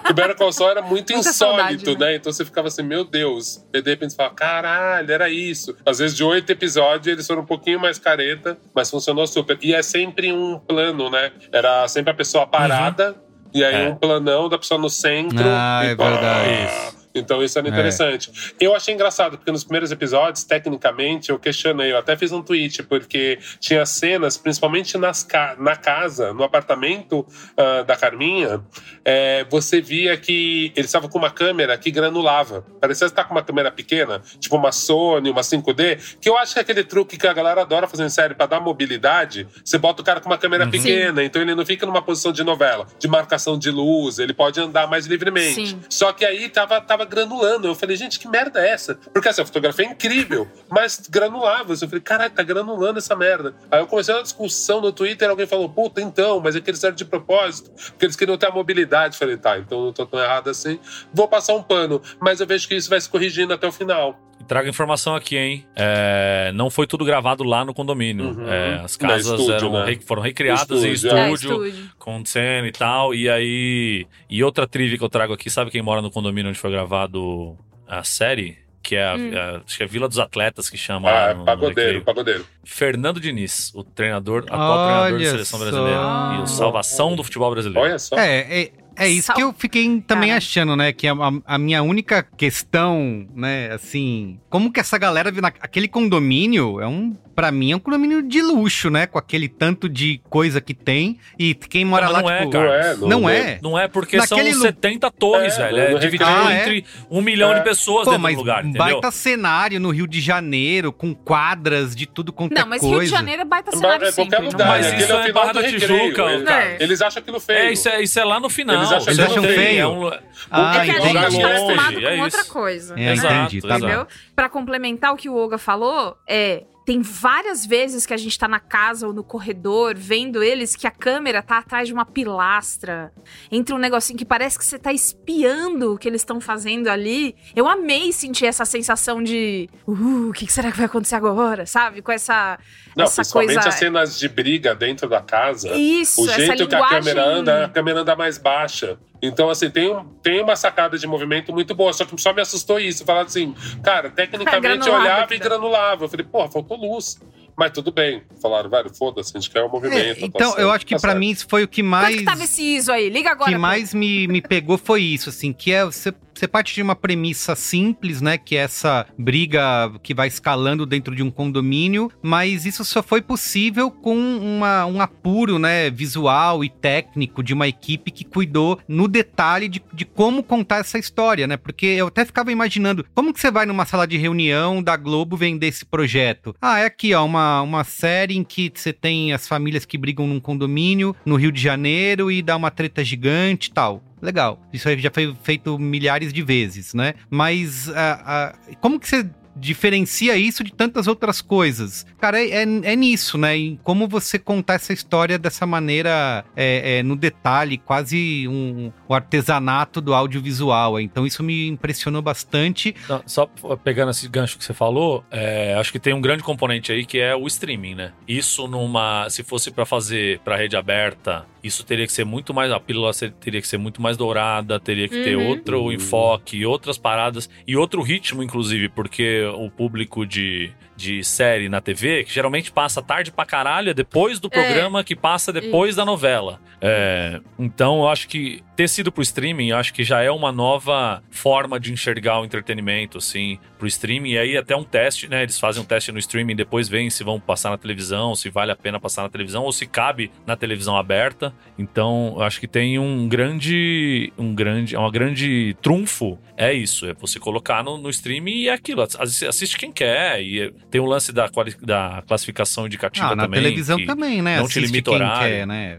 o Better Call Saul era muito Muita insólito, saudade, né? Então você ficava assim, meu Deus. E de repente você fala, caralho, era isso. Às vezes de oito episódios eles foram um pouquinho mais careta, mas funcionou super. E é sempre um plano, né? Era sempre a pessoa parada. E aí É. um planão da pessoa no centro. Ah, e é pá, verdade. Isso. Então isso era É. interessante. Eu achei engraçado, porque nos primeiros episódios, tecnicamente, eu questionei, eu até fiz um tweet, porque tinha cenas, principalmente nas ca na casa, no apartamento ah, da Carminha, é, você via que eles estavam com uma câmera que granulava. Parecia estar com uma câmera pequena, tipo uma Sony, uma 5D, que eu acho que é aquele truque que a galera adora fazer em série pra dar mobilidade. Você bota o cara com uma câmera pequena, então ele não fica numa posição de novela, de marcação de luz, ele pode andar mais livremente. Sim. Só que aí tava, tava granulando. Eu falei, gente, que merda é essa? Porque assim, a fotografia é incrível, mas granulava. Eu falei, caralho, tá granulando essa merda. Aí eu comecei uma discussão no Twitter, alguém falou, puta, então, mas é que eles eram de propósito, porque eles queriam ter a mobilidade. Eu falei, tá, então não tô tão errado assim. Vou passar um pano, mas eu vejo que isso vai se corrigindo até o final. E Trago informação aqui, hein? É, não foi tudo gravado lá no condomínio. Uhum. É, as casas estúdio, eram né? re- foram recriadas em Estúdio, é. estúdio, É, estúdio. com cena e tal. E aí. E outra trivia que eu trago aqui, sabe quem mora no condomínio onde foi gravado a série? Que é, a, Hum. a- acho que é a Vila dos Atletas que chama. Ah, é no- no pagodeiro, recreio. pagodeiro. Fernando Diniz, o treinador, atual treinador da Olha seleção só. brasileira. E o salvação do futebol brasileiro. Olha só. É, é, é isso que eu fiquei também Cara. achando, né? Que a, a- a minha única questão, né, assim, como que essa galera viu na, aquele condomínio é um, Pra mim é um condomínio de luxo, né? Com aquele tanto de coisa que tem e quem mora Não, lá mas não é, tipo, cara. não, é. Não é porque Naquele são lu- 70 torres, É, velho. É dividido recreio. Ah, é? entre um milhão É. de pessoas Pô, dentro mas do lugar, um entendeu? baita cenário no Rio de Janeiro, com quadras de tudo quanto Não, é mas coisa. Rio de Janeiro é baita cenário É qualquer sempre. lugar. não Mas é? Aquele isso é o é Barra do da recreio. Tijuca, Eles, cara. eles acham aquilo feio. É isso, é, isso é lá no final. Eles acham não tem, feio. é um- Ah, é que a entendi. gente tá acostumado é com outra coisa. É, Exato, entendi, tá bom. Entendeu? Pra complementar o que o Olga falou, é. Tem várias vezes que a gente tá na casa ou no corredor vendo eles que a câmera tá atrás de uma pilastra. Entre um negocinho que parece que você tá espiando o que eles estão fazendo ali. Eu amei sentir essa sensação de. Uh, o que que será que vai acontecer agora? Sabe? Com essa. Não, essa principalmente coisa. as cenas de briga dentro da casa. Isso, o essa jeito que a linguagem- câmera anda, a câmera anda mais baixa. Então, assim, tem, um- tem uma sacada de movimento muito boa. Só que só me assustou isso. Falar assim, cara, tecnicamente eu Granulava olhava e granulava. Eu falei, porra, faltou luz. Mas tudo bem. Falaram, velho, foda-se, a gente quer o É, movimento. tá então, certo, eu acho que tá pra certo. mim isso foi o que Quanto mais que tava esse ISO aí? Liga agora. que pô. mais me, me pegou foi isso, assim, que é você, você parte de uma premissa simples, né, que é essa briga que vai escalando dentro de um condomínio, mas isso só foi possível com uma, um apuro, né, visual e técnico de uma equipe que cuidou no detalhe de, de como contar essa história, né, porque eu até ficava imaginando, como que você vai numa sala de reunião da Globo vender esse projeto? Ah, é aqui, ó, uma, uma série em que você tem as famílias que brigam num condomínio no Rio de Janeiro e dá uma treta gigante e tal. Legal. Isso já foi feito milhares de vezes, né? Mas ah, ah, como que você diferencia isso de tantas outras coisas? Cara, é, é, é nisso, né? Em como você contar essa história dessa maneira, é, é, no detalhe, quase um, um artesanato do audiovisual. Então isso me impressionou bastante. Não, só pegando esse gancho que você falou, é, acho que tem um grande componente aí que é o streaming, né? Isso numa. Se fosse pra fazer pra rede aberta, isso teria que ser muito mais. A pílula teria que ser muito mais dourada, teria que ter Uhum. outro enfoque, outras paradas e outro ritmo, inclusive, porque o público de, de série na TV, que geralmente passa tarde pra caralho, é depois do programa que passa depois da novela. É, então, eu acho que ter sido pro streaming, eu acho que já é uma nova forma de enxergar o entretenimento, assim, pro streaming. E aí, até um teste, né? Eles fazem um teste no streaming, depois veem se vão passar na televisão, se vale a pena passar na televisão ou se cabe na televisão aberta. Então, eu acho que tem um grande. Um grande. É uma grande trunfo. É isso. É você colocar no, no streaming e é aquilo. Assi- Assiste quem quer. E é- tem o lance da, quali- da classificação indicativa Ah, na também. televisão que também, né? Não te limita quem horário. quer, né?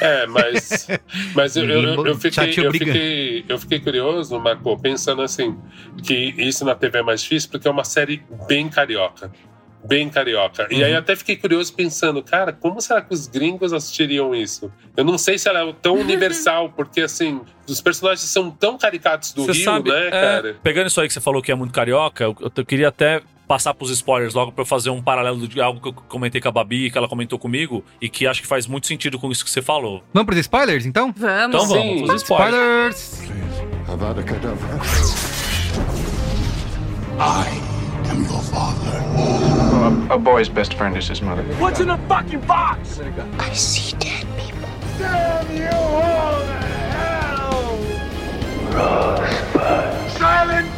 É, mas, mas eu, eu, eu, fiquei, eu, fiquei, eu fiquei curioso, Marco, pensando assim, que isso na TV é mais difícil porque é uma série bem carioca. Bem carioca. E Uhum. aí até fiquei curioso pensando, cara, como será que os gringos assistiriam isso? Eu não sei se ela é tão universal, porque assim, os personagens são tão caricatos do Você Rio, sabe, né, é, cara? Pegando isso aí que você falou que é muito carioca, eu, eu queria até passar pros spoilers logo pra eu fazer um paralelo de algo que eu comentei com a Babi, que ela comentou comigo, e que acho que faz muito sentido com isso que você falou. Vamos pros spoilers, então? Vamos. Então vamos, pros spoilers. Spoilers! Kedavra. I am your father. a, a boy's best friend is his mother. What's in the fucking box? I see dead people. Damn you all to hell! Rosebud. Silent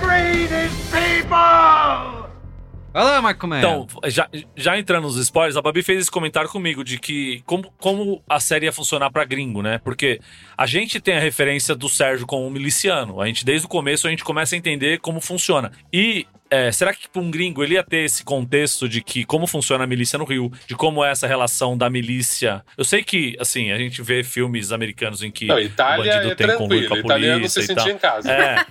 Vai lá, Marco Melo. Então, já, já entrando nos spoilers, a Babi fez esse comentário comigo de que como, como a série ia funcionar pra gringo, né? Porque a gente tem a referência do Sérgio como um miliciano. A gente, desde o começo, a gente começa a entender como funciona. E é, será que para um gringo ele ia ter esse contexto de que como funciona a milícia no Rio, de como é essa relação da milícia? Eu sei que, assim, a gente vê filmes americanos em que Não, o Itália bandido é tem conluio com a polícia se e tal. em casa. É.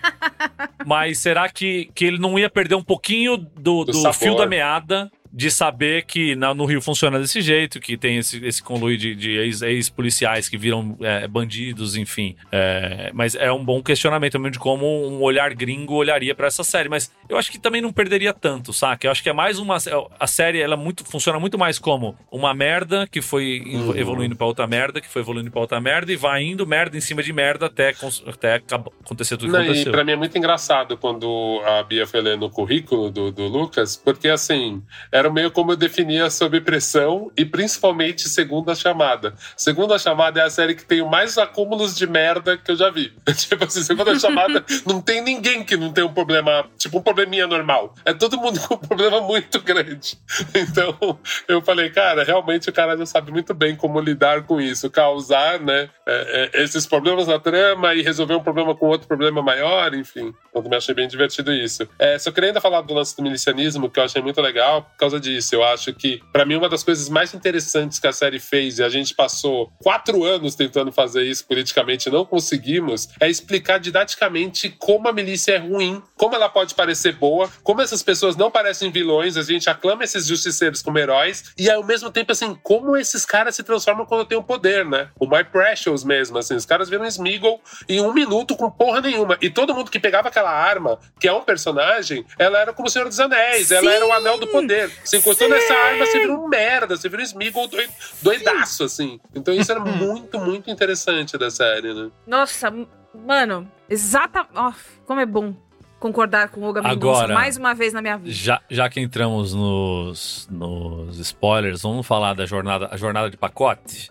Mas será que, que ele não ia perder um pouquinho do, Do do fio da meada de saber que na- no Rio funciona desse jeito, que tem esse, esse conluio de, de ex- ex-policiais que viram é, bandidos, enfim. É, mas é um bom questionamento também de como um olhar gringo olharia pra essa série. Mas eu acho que também não perderia tanto, saca? Eu acho que é mais uma. A série ela é muito, funciona muito mais como uma merda que foi Uhum. evoluindo pra outra merda, que foi evoluindo pra outra merda, e vai indo merda em cima de merda até, até acontecer tudo que Não, e aconteceu. pra mim é muito engraçado quando a Bia foi lendo o currículo do, do Lucas, porque assim, era meio como eu definia sob pressão e principalmente segunda chamada. Segunda chamada é a série que tem mais acúmulos de merda que eu já vi. tipo assim, segunda chamada não tem ninguém que não tem um problema, tipo um probleminha normal. É todo mundo com um problema muito grande. Então eu falei, cara, realmente o cara já sabe muito bem como lidar com isso, causar, né, é, é, esses problemas na trama e resolver um problema com outro problema maior, enfim. Eu também achei bem divertido isso. É, só queria ainda falar do lance do milicianismo, que eu achei muito legal por causa disso. Eu acho que, pra mim, uma das coisas mais interessantes que a série fez, e a gente passou quatro anos tentando fazer isso politicamente e não conseguimos, é explicar didaticamente como a milícia é ruim, como ela pode parecer boa, como essas pessoas não parecem vilões, a gente aclama esses justiceiros como heróis, e ao mesmo tempo, assim, como esses caras se transformam quando tem o poder, né? O My Precious mesmo, assim, os caras viram Smeagol em um minuto com porra nenhuma. E todo mundo que pegava aquela arma, que é um personagem, ela era como o Senhor dos Anéis, ela era o anel do poder. Você encostou Sim! nessa arma, você vira um merda, você vira um Smeagol doi- doidaço, assim. Então isso era muito, muito interessante da série, né? Nossa, mano, exata. Ó, como é bom concordar com o Olga Mendonça Agora- mais uma vez na minha vida. Já, já que entramos nos, nos spoilers, vamos falar da jornada, a jornada de pacote?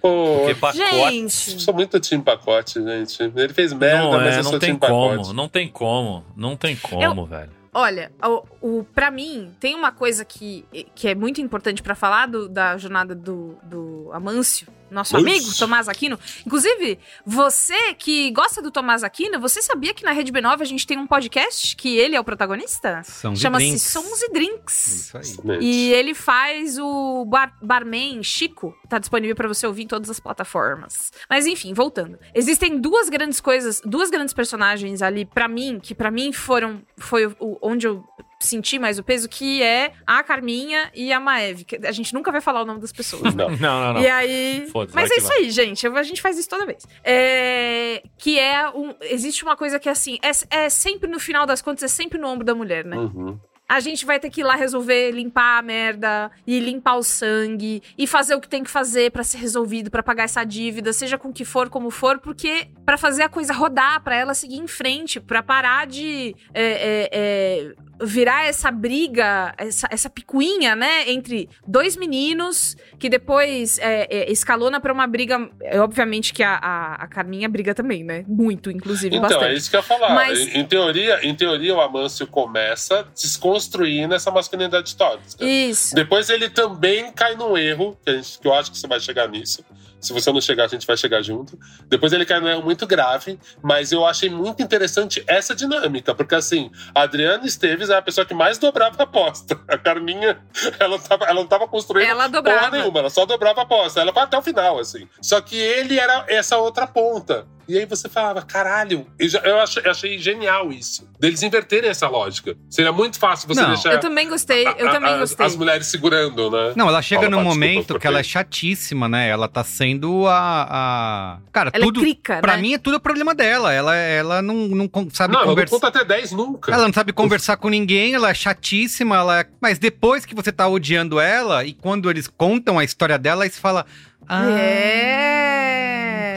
Pô, Porque pacote. Gente, eu sou muito time pacote, gente. Ele fez merda, não, mas é, eu não sou tem time como, pacote. não tem como, não tem como, velho. Olha, o, o, pra mim, tem uma coisa que, que é muito importante pra falar do- da jornada do, do Amâncio, nosso amigo, Tomás Aquino. Inclusive, você que gosta do Tomás Aquino, você sabia que na Rede B9 a gente tem um podcast que ele é o protagonista? Sons e Chama-se. Sons e Drinks. Isso aí. E ele faz o bar- barman Chico, tá disponível pra você ouvir em todas as plataformas. Mas enfim, voltando. Existem duas grandes coisas, duas grandes personagens ali pra mim, que pra mim foram foi onde eu senti mais o peso, que é a Carminha e a Maeve. que A gente nunca vai falar o nome das pessoas, né? Não. Não, não, não. E aí. Mas é isso vai. aí, gente. A gente faz isso toda vez. É, Que é um. Existe uma coisa que é assim. É, é sempre no final das contas, é sempre no ombro da mulher, né? Uhum. A gente vai ter que ir lá resolver, limpar a merda, e limpar o sangue, e fazer o que tem que fazer pra ser resolvido, pra pagar essa dívida, seja com que for, como for, porque pra fazer a coisa rodar, pra ela seguir em frente, pra parar de é, é, é, virar essa briga, essa, essa picuinha, né, entre dois meninos, que depois é, é, escalona pra uma briga. É, obviamente que a, a, a Carminha briga também, né? Muito, inclusive, Então, bastante. é isso que eu ia falar. Mas- Em, em teoria, em teoria, o Amâncio começa desconstruindo essa masculinidade tóxica. Isso. Depois ele também cai num erro, que, gente- que eu acho que você vai chegar nisso. Se você não chegar, a gente vai chegar junto. Depois ele cai num erro muito grave, mas eu achei muito interessante essa dinâmica, porque assim, a Adriana Esteves é a pessoa que mais dobrava a aposta. A Carminha, ela, tava, ela não tava construindo Ela dobrava. porra nenhuma, ela só dobrava a aposta. Ela vai até o final, assim. Só que ele era essa outra ponta. E aí você falava, caralho, eu, já- eu achei, eu achei genial isso. Deles inverterem essa lógica. Seria muito fácil você Não. deixar Eu também gostei, eu a- também as- gostei. as mulheres segurando, né? Não, ela chega num momento que ela é chatíssima, né? Ela tá sendo a. a... Cara, Ela é tudo. crica, pra né? mim é tudo problema dela. Ela, ela não, não sabe Não, ela não conversar. conta até 10 nunca. Ela não sabe conversar com ninguém, ela é chatíssima, ela é... Mas depois que você tá odiando ela, e quando eles contam a história dela, aí você fala. Ah, É.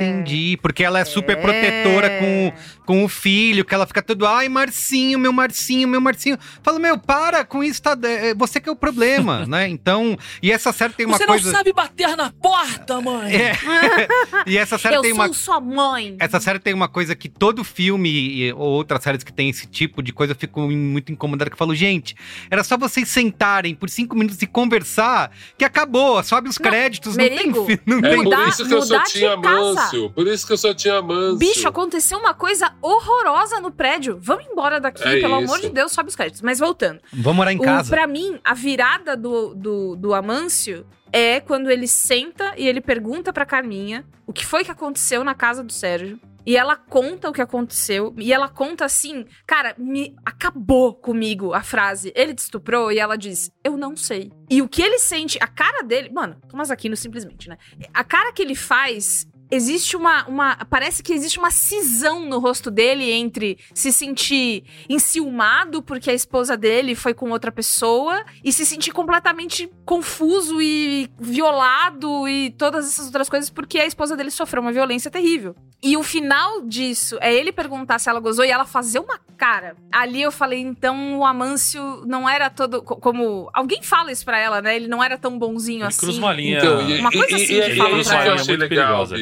entendi. Porque ela é super protetora com, com o filho, que ela fica tudo, ai, Marcinho, meu Marcinho, meu Marcinho. Fala, meu, para com isso, tá, é, você que é o problema, né? Então, e essa série tem uma Você coisa... não sabe bater na porta, mãe! É. e essa série Eu tem sou uma... sua mãe. Essa série tem uma coisa que todo filme e- ou outras séries que tem esse tipo de coisa eu fico muito incomodado que eu falo, gente, era só vocês sentarem por cinco minutos e conversar que acabou, sobe os créditos, não tem não É tem Mudar- isso que eu só mudar tinha casa. Por isso que eu só tinha Mâncio. Bicho, aconteceu uma coisa horrorosa no prédio. Vamos embora daqui, É pelo isso. amor de Deus, sobe os créditos. Mas voltando. Vamos morar em O, casa. pra mim, a virada do, do, do Amâncio é quando ele senta e ele pergunta pra Carminha o que foi que aconteceu na casa do Sérgio. E ela conta o que aconteceu. E ela conta assim, cara, me acabou comigo a frase. Ele te estuprou e ela diz, eu não sei. E o que ele sente, a cara dele. Mano, Thomas Aquino simplesmente, né? A cara que ele faz. Existe uma, uma. Parece que existe uma cisão no rosto dele entre se sentir enciumado porque a esposa dele foi com outra pessoa e se sentir completamente confuso e violado e todas essas outras coisas porque a esposa dele sofreu uma violência terrível. E o final disso é ele perguntar se ela gozou e ela fazer uma cara. Ali eu falei, então o Amâncio não era todo. co- Como. Alguém fala isso pra ela, né? Ele não era tão bonzinho Ele assim. cruza uma linha. Então, e, Uma coisa e- assim e- que e falam é isso pra eu achei Muito legal, perigosa.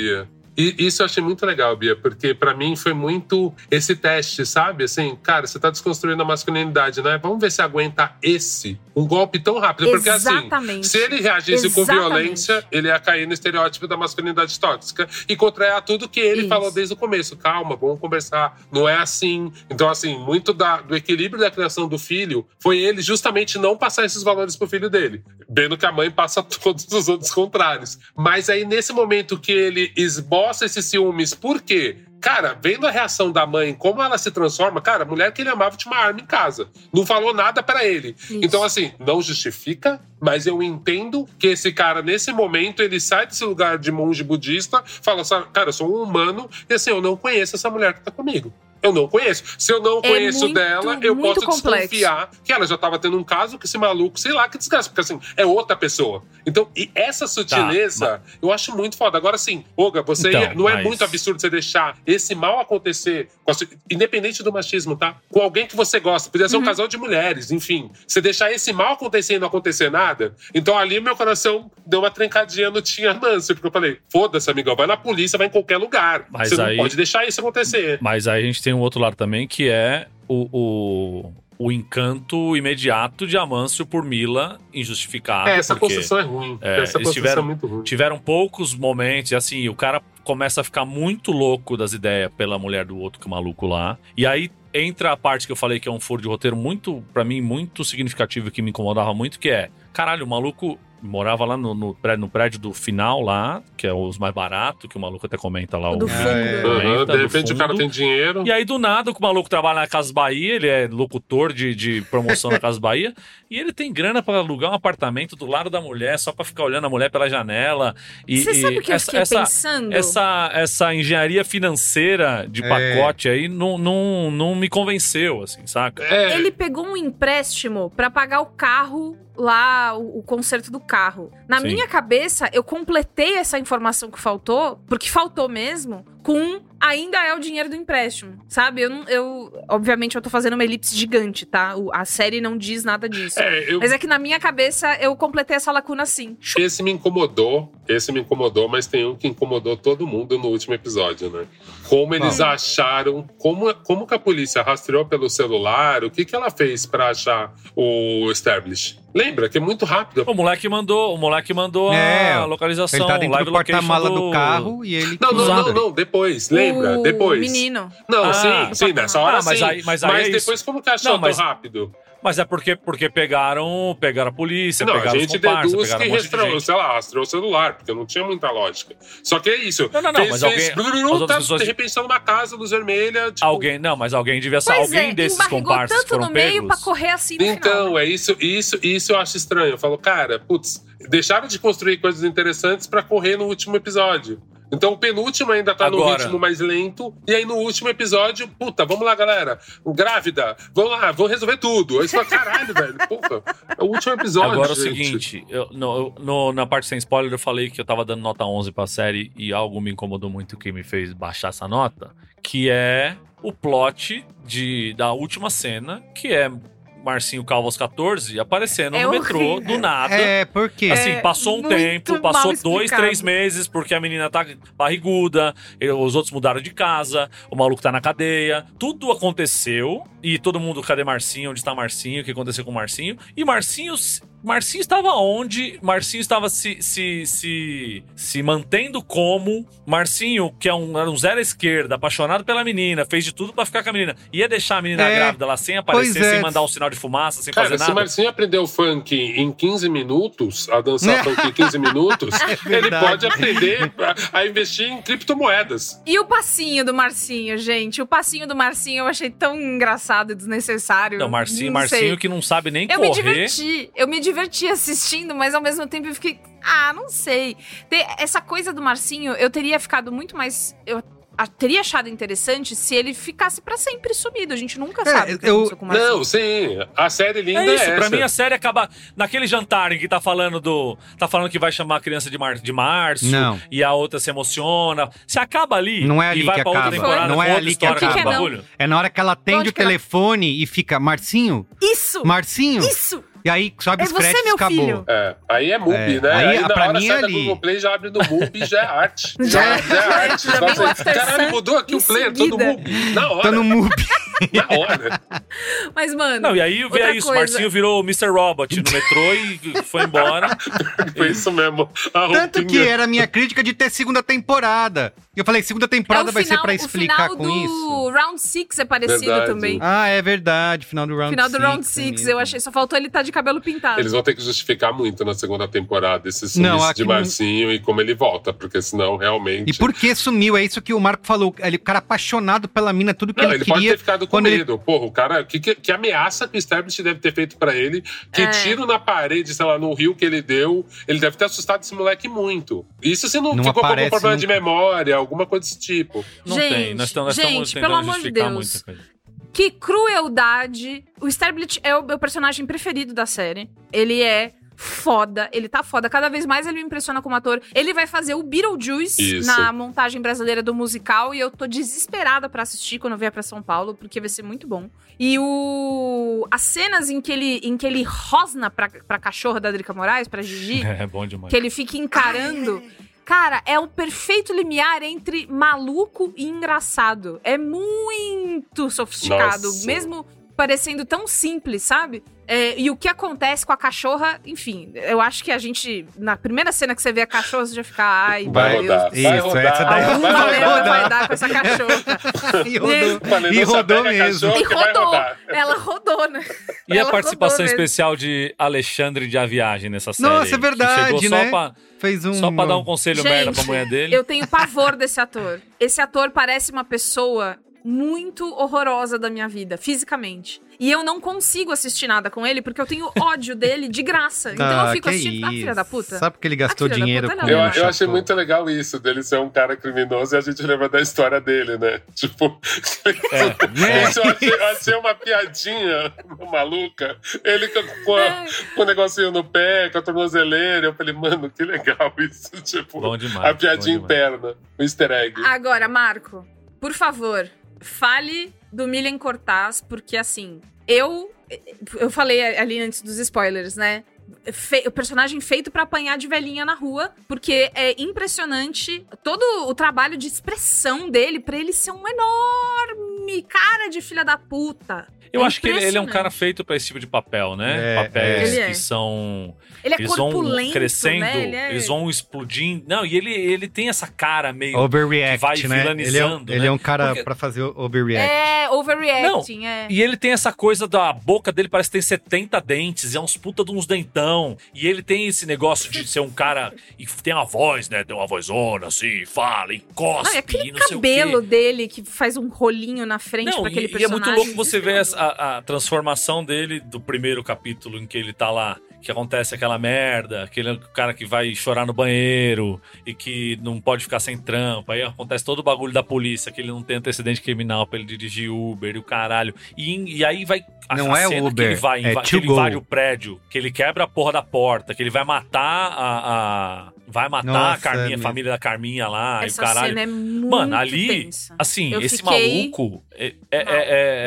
E isso eu achei muito legal, Bia, porque pra mim foi muito esse teste, sabe? Assim, cara, você tá desconstruindo a masculinidade, né? Vamos ver se aguenta esse, um golpe tão rápido. Porque assim, Exatamente. se ele reagisse com Exatamente. violência, ele ia cair no estereótipo da masculinidade tóxica e contrariar tudo que ele Isso. falou desde o começo. Calma, vamos conversar. Não é assim. Então, assim, muito da- do equilíbrio da criação do filho foi ele justamente não passar esses valores pro filho dele. Vendo que a mãe passa todos os outros contrários. Mas aí, nesse momento que ele esboça esses ciúmes, por quê? Cara, vendo a reação da mãe, como ela se transforma, cara, a mulher que ele amava tinha uma arma em casa. Não falou nada pra ele. Então, assim, não justifica, mas eu entendo que esse cara, nesse momento, ele sai desse lugar de monge budista, fala assim, cara, eu sou um humano, e assim, eu não conheço essa mulher que tá comigo. Eu não conheço. Se eu não É conheço muito, dela, eu posso complexo. desconfiar que ela já tava tendo um caso com esse maluco, sei lá, que desgraça, porque assim, é outra pessoa. Então, e essa sutileza, eu acho muito foda. Agora, assim, Olga, você Então, não é mas- muito absurdo você deixar esse mal acontecer, com a sua- independente do machismo, tá? Com alguém que você gosta, podia ser um casal de mulheres, enfim. Você deixar esse mal acontecer e não acontecer nada, então ali meu coração deu uma trincadinha no Tinha Manso, porque eu falei, foda-se, amigão, vai na polícia, vai em qualquer lugar. Mas você aí- não pode deixar isso acontecer. Mas aí a gente tem um outro lado também, que é o, o, o encanto imediato de Amâncio por Mila, injustificado. É, essa construção é ruim. é, essa eles construção tiveram, é muito ruim. tiveram poucos momentos, e assim, o cara começa a ficar muito louco das ideias pela mulher do outro que é maluco lá. E aí entra a parte que eu falei que é um furo de roteiro muito, pra mim, muito significativo e que me incomodava muito, que é, caralho, o maluco morava lá no, no prédio, no prédio do final lá, que é os mais baratos, que o maluco até comenta lá. O do o, fundo. Aham, comenta, de do repente o cara tem dinheiro. E aí, do nada, o maluco trabalha na Casa Bahia, ele é locutor de, de promoção na Casa Bahia, e ele tem grana pra alugar um apartamento do lado da mulher, só pra ficar olhando a mulher pela janela. E, Você e sabe o que eu essa, fiquei essa, pensando? Essa, essa engenharia financeira de É. pacote aí não, não, não me convenceu, assim, saca? É, Ele pegou um empréstimo pra pagar o carro lá, o, o conserto do carro. Na Sim. minha cabeça, eu completei essa informação que faltou, porque faltou mesmo, com ainda é o dinheiro do empréstimo, sabe? Eu, eu obviamente eu tô fazendo uma elipse gigante, tá? O- a série não diz nada disso. É, eu- Mas é que na minha cabeça eu completei essa lacuna assim. Esse me incomodou, esse me incomodou, mas tem um que incomodou todo mundo no último episódio, né? Como eles acharam, como, como que a polícia rastreou pelo celular, o que que ela fez pra achar o Establish? Lembra que é muito rápido. O moleque mandou, o moleque mandou É, a localização, Ele tá dentro live do porta-mala do... carro e ele Não, não, não, não, depois, lembra? o depois. menino. Não, Ah, sim, sim, nessa hora Ah, mas sim. aí- mas aí é depois isso. como que achou Não, mas- tão rápido? Mas é porque, porque pegaram, pegaram a polícia, Não, a pegaram gente os comparsas, deduz pegaram que um monte de rastreou, gente. sei lá, rastreou o celular, porque não tinha muita lógica. Só que é isso. Não, não, não, fez, mas fez, alguém- outras tá, pessoas- De repente tá numa casa, luz vermelha. Tipo... Alguém, não, mas alguém devia ser Pois alguém é, desses comparsas tanto foram no meio pra correr assim no final. Então, é isso, isso, isso eu acho estranho. Eu falo, cara, putz, deixaram de construir coisas interessantes pra correr no último episódio. Então o penúltimo ainda tá no Agora. ritmo mais lento. E aí no último episódio, puta, vamos lá, galera. Grávida, vamos lá, vamos resolver tudo. Aí você fala, caralho, velho, porra. É o último episódio. Agora é o seguinte, eu- no- no- na parte sem spoiler eu falei que eu tava dando nota 11 pra série e algo me incomodou muito que me fez baixar essa nota, que é o plot de, da última cena, que é Marcinho Calvo aos 14 aparecendo É no metrô horrível. do nada. É, por quê? Assim, É passou um muito tempo, passou dois, três meses, porque a menina tá barriguda, e os outros mudaram de casa, o maluco tá na cadeia. Tudo aconteceu, e todo mundo, cadê Marcinho? Onde está Marcinho? O que aconteceu com Marcinho? E Marcinho. Marcinho estava onde? Marcinho estava se, se, se, se mantendo como Marcinho, que é um, era um zero à esquerda, apaixonado pela menina, fez de tudo pra ficar com a menina. Ia deixar a menina É, grávida lá sem aparecer, é. sem mandar um sinal de fumaça, sem Cara, fazer se nada. Marcinho aprendeu funk em 15 minutos, a dançar funk em 15 minutos, ele verdade. pode aprender a, a investir em criptomoedas. E o passinho do Marcinho, gente? O passinho do Marcinho eu achei tão engraçado e desnecessário. Não, Marcinho, Não. Marcinho que não sabe nem Eu me correr. diverti, eu me diverti assistindo, mas ao mesmo tempo eu fiquei, ah, não sei. Ter essa coisa do Marcinho, eu teria ficado muito mais, eu teria achado interessante se ele ficasse pra sempre sumido. A gente nunca sabe o que É, eu- aconteceu com o Marcinho. Não, sim. A série linda É é, isso, essa. pra mim a série acaba naquele jantar em que tá falando do. Tá falando que vai chamar a criança de, mar, de março Não. e a outra se emociona. Se acaba ali Não é ali e vai que pra outra acaba. temporada, Não com é outra ali que acaba. Que que é. É na hora que ela atende Onde o que ela- telefone e fica, Marcinho? Isso! Marcinho? Isso! E aí sobe É os você, créditos meu acabou. filho. É, aí é MUBI, É, né? aí, Aí, na pra hora mim, sai da ali. Google Play, já abre no MUBI e já é arte. Já Já, é já é arte. Já assim, After Caralho, mudou aqui o player, todo seguida. MUBI. Na hora. Tá no MUBI. Na hora. Mas, mano. Não, e aí vê outra isso, coisa. Marcinho virou o Mr. Robot no metrô e foi embora. Foi isso mesmo. Tanto que era a minha crítica de ter segunda temporada. E eu falei, segunda temporada É o vai ser final- pra o explicar final com do isso. Round 6 é parecido Verdade. também. Ah, é verdade, final do round final do six, Round é 6, mesmo. eu achei. Só faltou ele estar de cabelo pintado. Eles vão ter que justificar muito na segunda temporada esse Não, sumiço aqui de não- Marcinho e como ele volta, porque senão realmente. E por que sumiu? É isso que o Marco falou. Ele, o cara apaixonado pela mina, tudo que Não, ele, ele queria. pode ter ficado com quando ele- medo. Porra, o cara. Que, que, que ameaça que o Establish deve ter feito pra ele? Que É. tiro na parede, sei lá, no rio que ele deu. Ele deve ter assustado esse moleque muito. Isso se não, Não ficou com algum problema de nunca. memória, alguma coisa desse tipo. Não Gente, tem, nós estamos, nós gente, estamos pelo amor de Deus. muita coisa. Que crueldade. O Sterblit é o meu personagem preferido da série. Ele é foda, ele tá foda. Cada vez mais ele me impressiona como ator. Ele vai fazer o Beetlejuice Isso. na montagem brasileira do musical e eu tô desesperada pra assistir quando vier pra São Paulo, porque vai ser muito bom. E o as cenas em que ele em que ele rosna pra, pra cachorra da Drica Moraes, pra Gigi, É bom demais. que ele fica encarando. Cara, é o perfeito limiar entre maluco e engraçado. É muito sofisticado, Nossa. mesmo parecendo tão simples, sabe? É, e o que acontece com a cachorra, enfim, eu acho que a gente, na primeira cena que você vê a cachorra, você já fica, ai, Vai meu rodar, Deus. vai Isso, rodar. essa daí Alguma vai rodar. vai dar com essa cachorra. E rodou, Falei, e rodou a mesmo. E rodou. Ela rodou, né? E a Ela participação rodou mesmo. especial de Alexandre de A Viagem nessa série? Nossa, é verdade, chegou né? Só pra, Fez um. só pra dar um conselho merda pra Gente, mulher dele. Eu tenho pavor desse ator. Esse ator parece uma pessoa muito horrorosa da minha vida, fisicamente. E eu não consigo assistir nada com ele porque eu tenho ódio dele de graça. Então eu Ah, fico que assistindo. Ah, filha da puta. Sabe porque ele gastou dinheiro puta, com. Eu, um eu achei muito legal isso, dele ser um cara criminoso e a gente lembra da história dele, né? Tipo, É. isso eu, achei, eu achei uma piadinha maluca. Ele com, a- É. com o negocinho no pé, com a tornozeleira. Eu falei, mano, que legal isso. Tipo, Bom demais, a piadinha interna, o easter egg. Agora, Marco, por favor, fale do Milian Cortaz, porque assim, eu. Eu falei ali antes dos spoilers, né? Fe- o personagem feito pra apanhar de velhinha na rua, porque é impressionante todo o trabalho de expressão dele pra ele ser um enorme cara de filha da puta. Eu É acho que ele, ele é um cara feito pra esse tipo de papel, né? É, Papéis é. Ele é. que são. Ele é eles vão corpulento, crescendo, né? Ele é- eles vão explodindo. Não, e ele, ele tem essa cara meio. Overreact, vai né? Ele é, um, vilanizando, ele né? é um cara Porque- pra fazer o- overreact. É, overreacting, é. E ele tem essa coisa da boca dele, parece que tem 70 dentes, e é uns puta de uns dentão. E ele tem esse negócio de ser um cara. E tem uma voz, né? Tem uma vozona assim, fala, encosta. Não, e aquele e não cabelo dele que faz um rolinho na frente Não, pra aquele e, e é muito personagem. louco você ver a, a transformação dele do primeiro capítulo em que ele tá lá, que acontece aquela merda, aquele cara que vai chorar no banheiro e que não pode ficar sem trampo. Aí acontece todo o bagulho da polícia, que ele não tem antecedente criminal pra ele dirigir Uber e o caralho. E, e aí vai. a- Não a é Uber, que ele vai, é que ele invade o prédio, que ele quebra a porra da porta, que ele vai matar a. a- vai matar a Nossa, Carminha, é a família da Carminha lá Essa e o caralho. cena é muito Mano, ali, tensa. assim, Eu esse fiquei maluco é, é, é,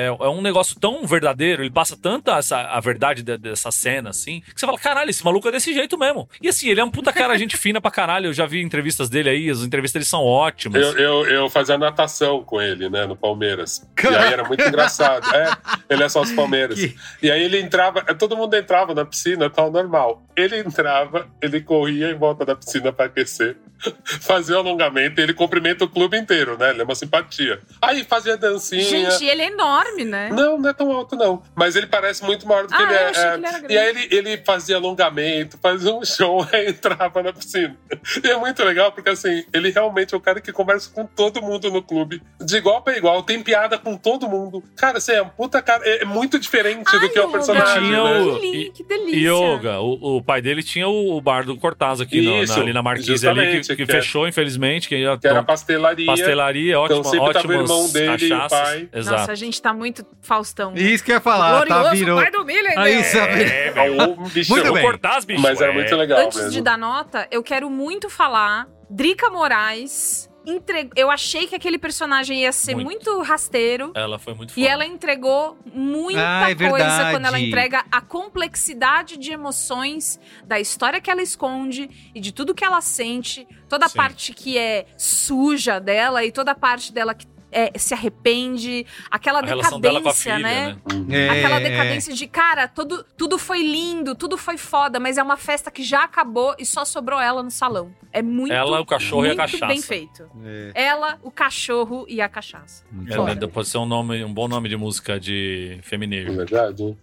é- é um negócio tão verdadeiro, ele passa tanta essa, a verdade de- dessa cena, assim, que você fala, caralho, esse maluco é desse jeito mesmo. E assim, ele é um puta cara, gente fina pra caralho. Eu já vi entrevistas dele aí, as entrevistas dele são ótimas. Eu, eu, eu fazia natação com ele, né, no Palmeiras. E aí era muito engraçado. É, ele é sócio Palmeiras. E aí ele entrava, todo mundo entrava na piscina, tal, normal. Ele entrava, ele corria em volta da piscina pra aquecer, fazia o alongamento e ele cumprimenta o clube inteiro, né? Ele é uma simpatia. Aí fazia dancinha. Gente, ele é enorme, né? Não, não é tão alto, não. Mas ele parece muito maior do que Ah, ele eu é. achei é. que ele era grande. e aí ele, ele fazia alongamento, fazia um show, aí entrava na piscina. E é muito legal, porque assim, ele realmente é o cara que conversa com todo mundo no clube. De igual pra igual, tem piada com todo mundo. Cara, assim, é um puta cara. É, é muito diferente do que é o personagem. tinha né? o, e, e Yoga, o, o pai dele tinha o, bar do Cortaz aqui no- Isso, ali na Marquise ali, que, que que é- fechou, infelizmente. Que, Que era pastelaria. Pastelaria, Então ótima, sempre tava o irmão dele e o cachaças. pai. Exato. Nossa, a gente tá muito Faustão. né? Isso que eu ia falar, tá, Glorioso virou. pai do milho, Aí, né? sabe? É, velho. bicho, Muito bem. Cortaz, bicho. Mas era é. muito legal Antes mesmo. de dar nota, eu quero muito falar. Drica Moraes. Entre- Eu achei que aquele personagem ia ser Muito. muito, rasteiro. Ela foi muito E foda. ela entregou muita Ah, é coisa verdade. quando ela entrega a complexidade de emoções da história que ela esconde e de tudo que ela sente, toda a Sim. parte que é suja dela e toda a parte dela que é, se arrepende, aquela A relação dela com a decadência, filha, né? né? É, Aquela decadência de, cara, tudo, tudo foi lindo, tudo foi foda, mas é uma festa que já acabou e só sobrou ela no salão. É muito, Ela, o cachorro e a muito cachaça. bem feito. É. Ela, o cachorro e a cachaça. É, né, pode ser um, nome, um bom nome de música de feminino. Verdade.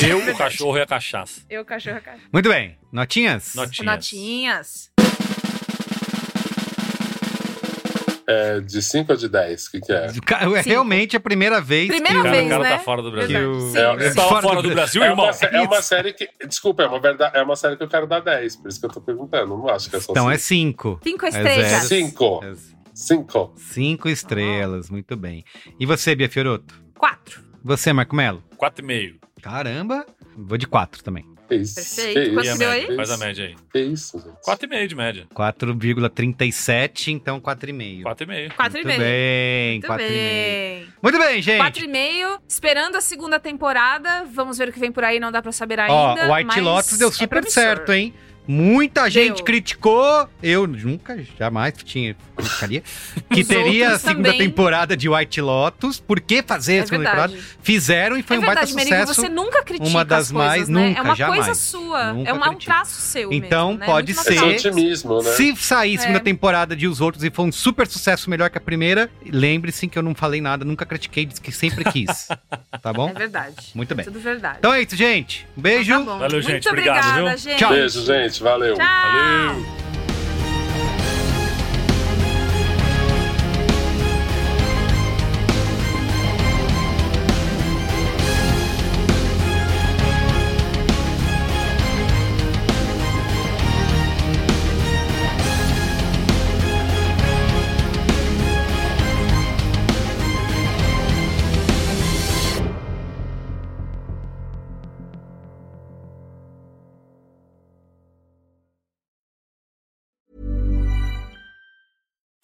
Eu, o cachorro e a cachaça. Eu, o cachorro e a cachaça. Muito bem. Notinhas? Notinhas. Notinhas. É, de 5 ou de 10? O que, que é? É realmente a primeira vez Primeira que o- Cara, vez, o cara né? tá fora do Brasil. Verdade. É, Você tava fora do Brasil, É irmão? uma, é uma série que. Desculpa, é uma, verdade, é uma série que eu quero dar 10, por isso que eu tô perguntando. Não acho que é só Então é cinco. cinco. Cinco É estrelas. zero. 5. É 5. Cinco estrelas, muito bem. E você, Bia Fioroto? Quatro. Você, Marco Melo? Quatro e meio. Caramba! Vou de quatro também. Que isso? Perfeito. Que Quanto a isso? deu média? aí? Faz a média aí. Que isso, gente? Quatro e meio de média. 4,37, então 4,5. Quatro e meio. Quatro e Muito meio. bem, Muito 4,5. bem. Muito bem, gente. Quatro e meio, esperando a segunda temporada. Vamos ver o que vem por aí, não dá pra saber Ó, ainda. o White mas Lotus deu é super promissor. certo, hein? Muita gente Deu. criticou, eu nunca, jamais tinha criticaria, que Os teria a segunda também. temporada de White Lotus. Por que fazer É a segunda verdade. temporada? Fizeram e foi é um baita verdade, Merigo, sucesso. você nunca critica uma das as coisas, mais- né? nunca, é uma jamais. coisa sua. Nunca é uma- um critico. traço seu Então, mesmo, né? pode Muito ser- natural. otimismo, né? Se sair segunda É. temporada de Os Outros e for um super sucesso melhor que a primeira, lembre-se que eu não falei nada, nunca critiquei, disse que sempre quis. tá bom? É verdade. Muito bem. Tudo verdade. Então é isso, gente. Um beijo. Tá bom. Valeu, gente. Muito Obrigado, obrigada, viu? gente. Tchau. Beijo, gente. Valeu. Tchau. Valeu.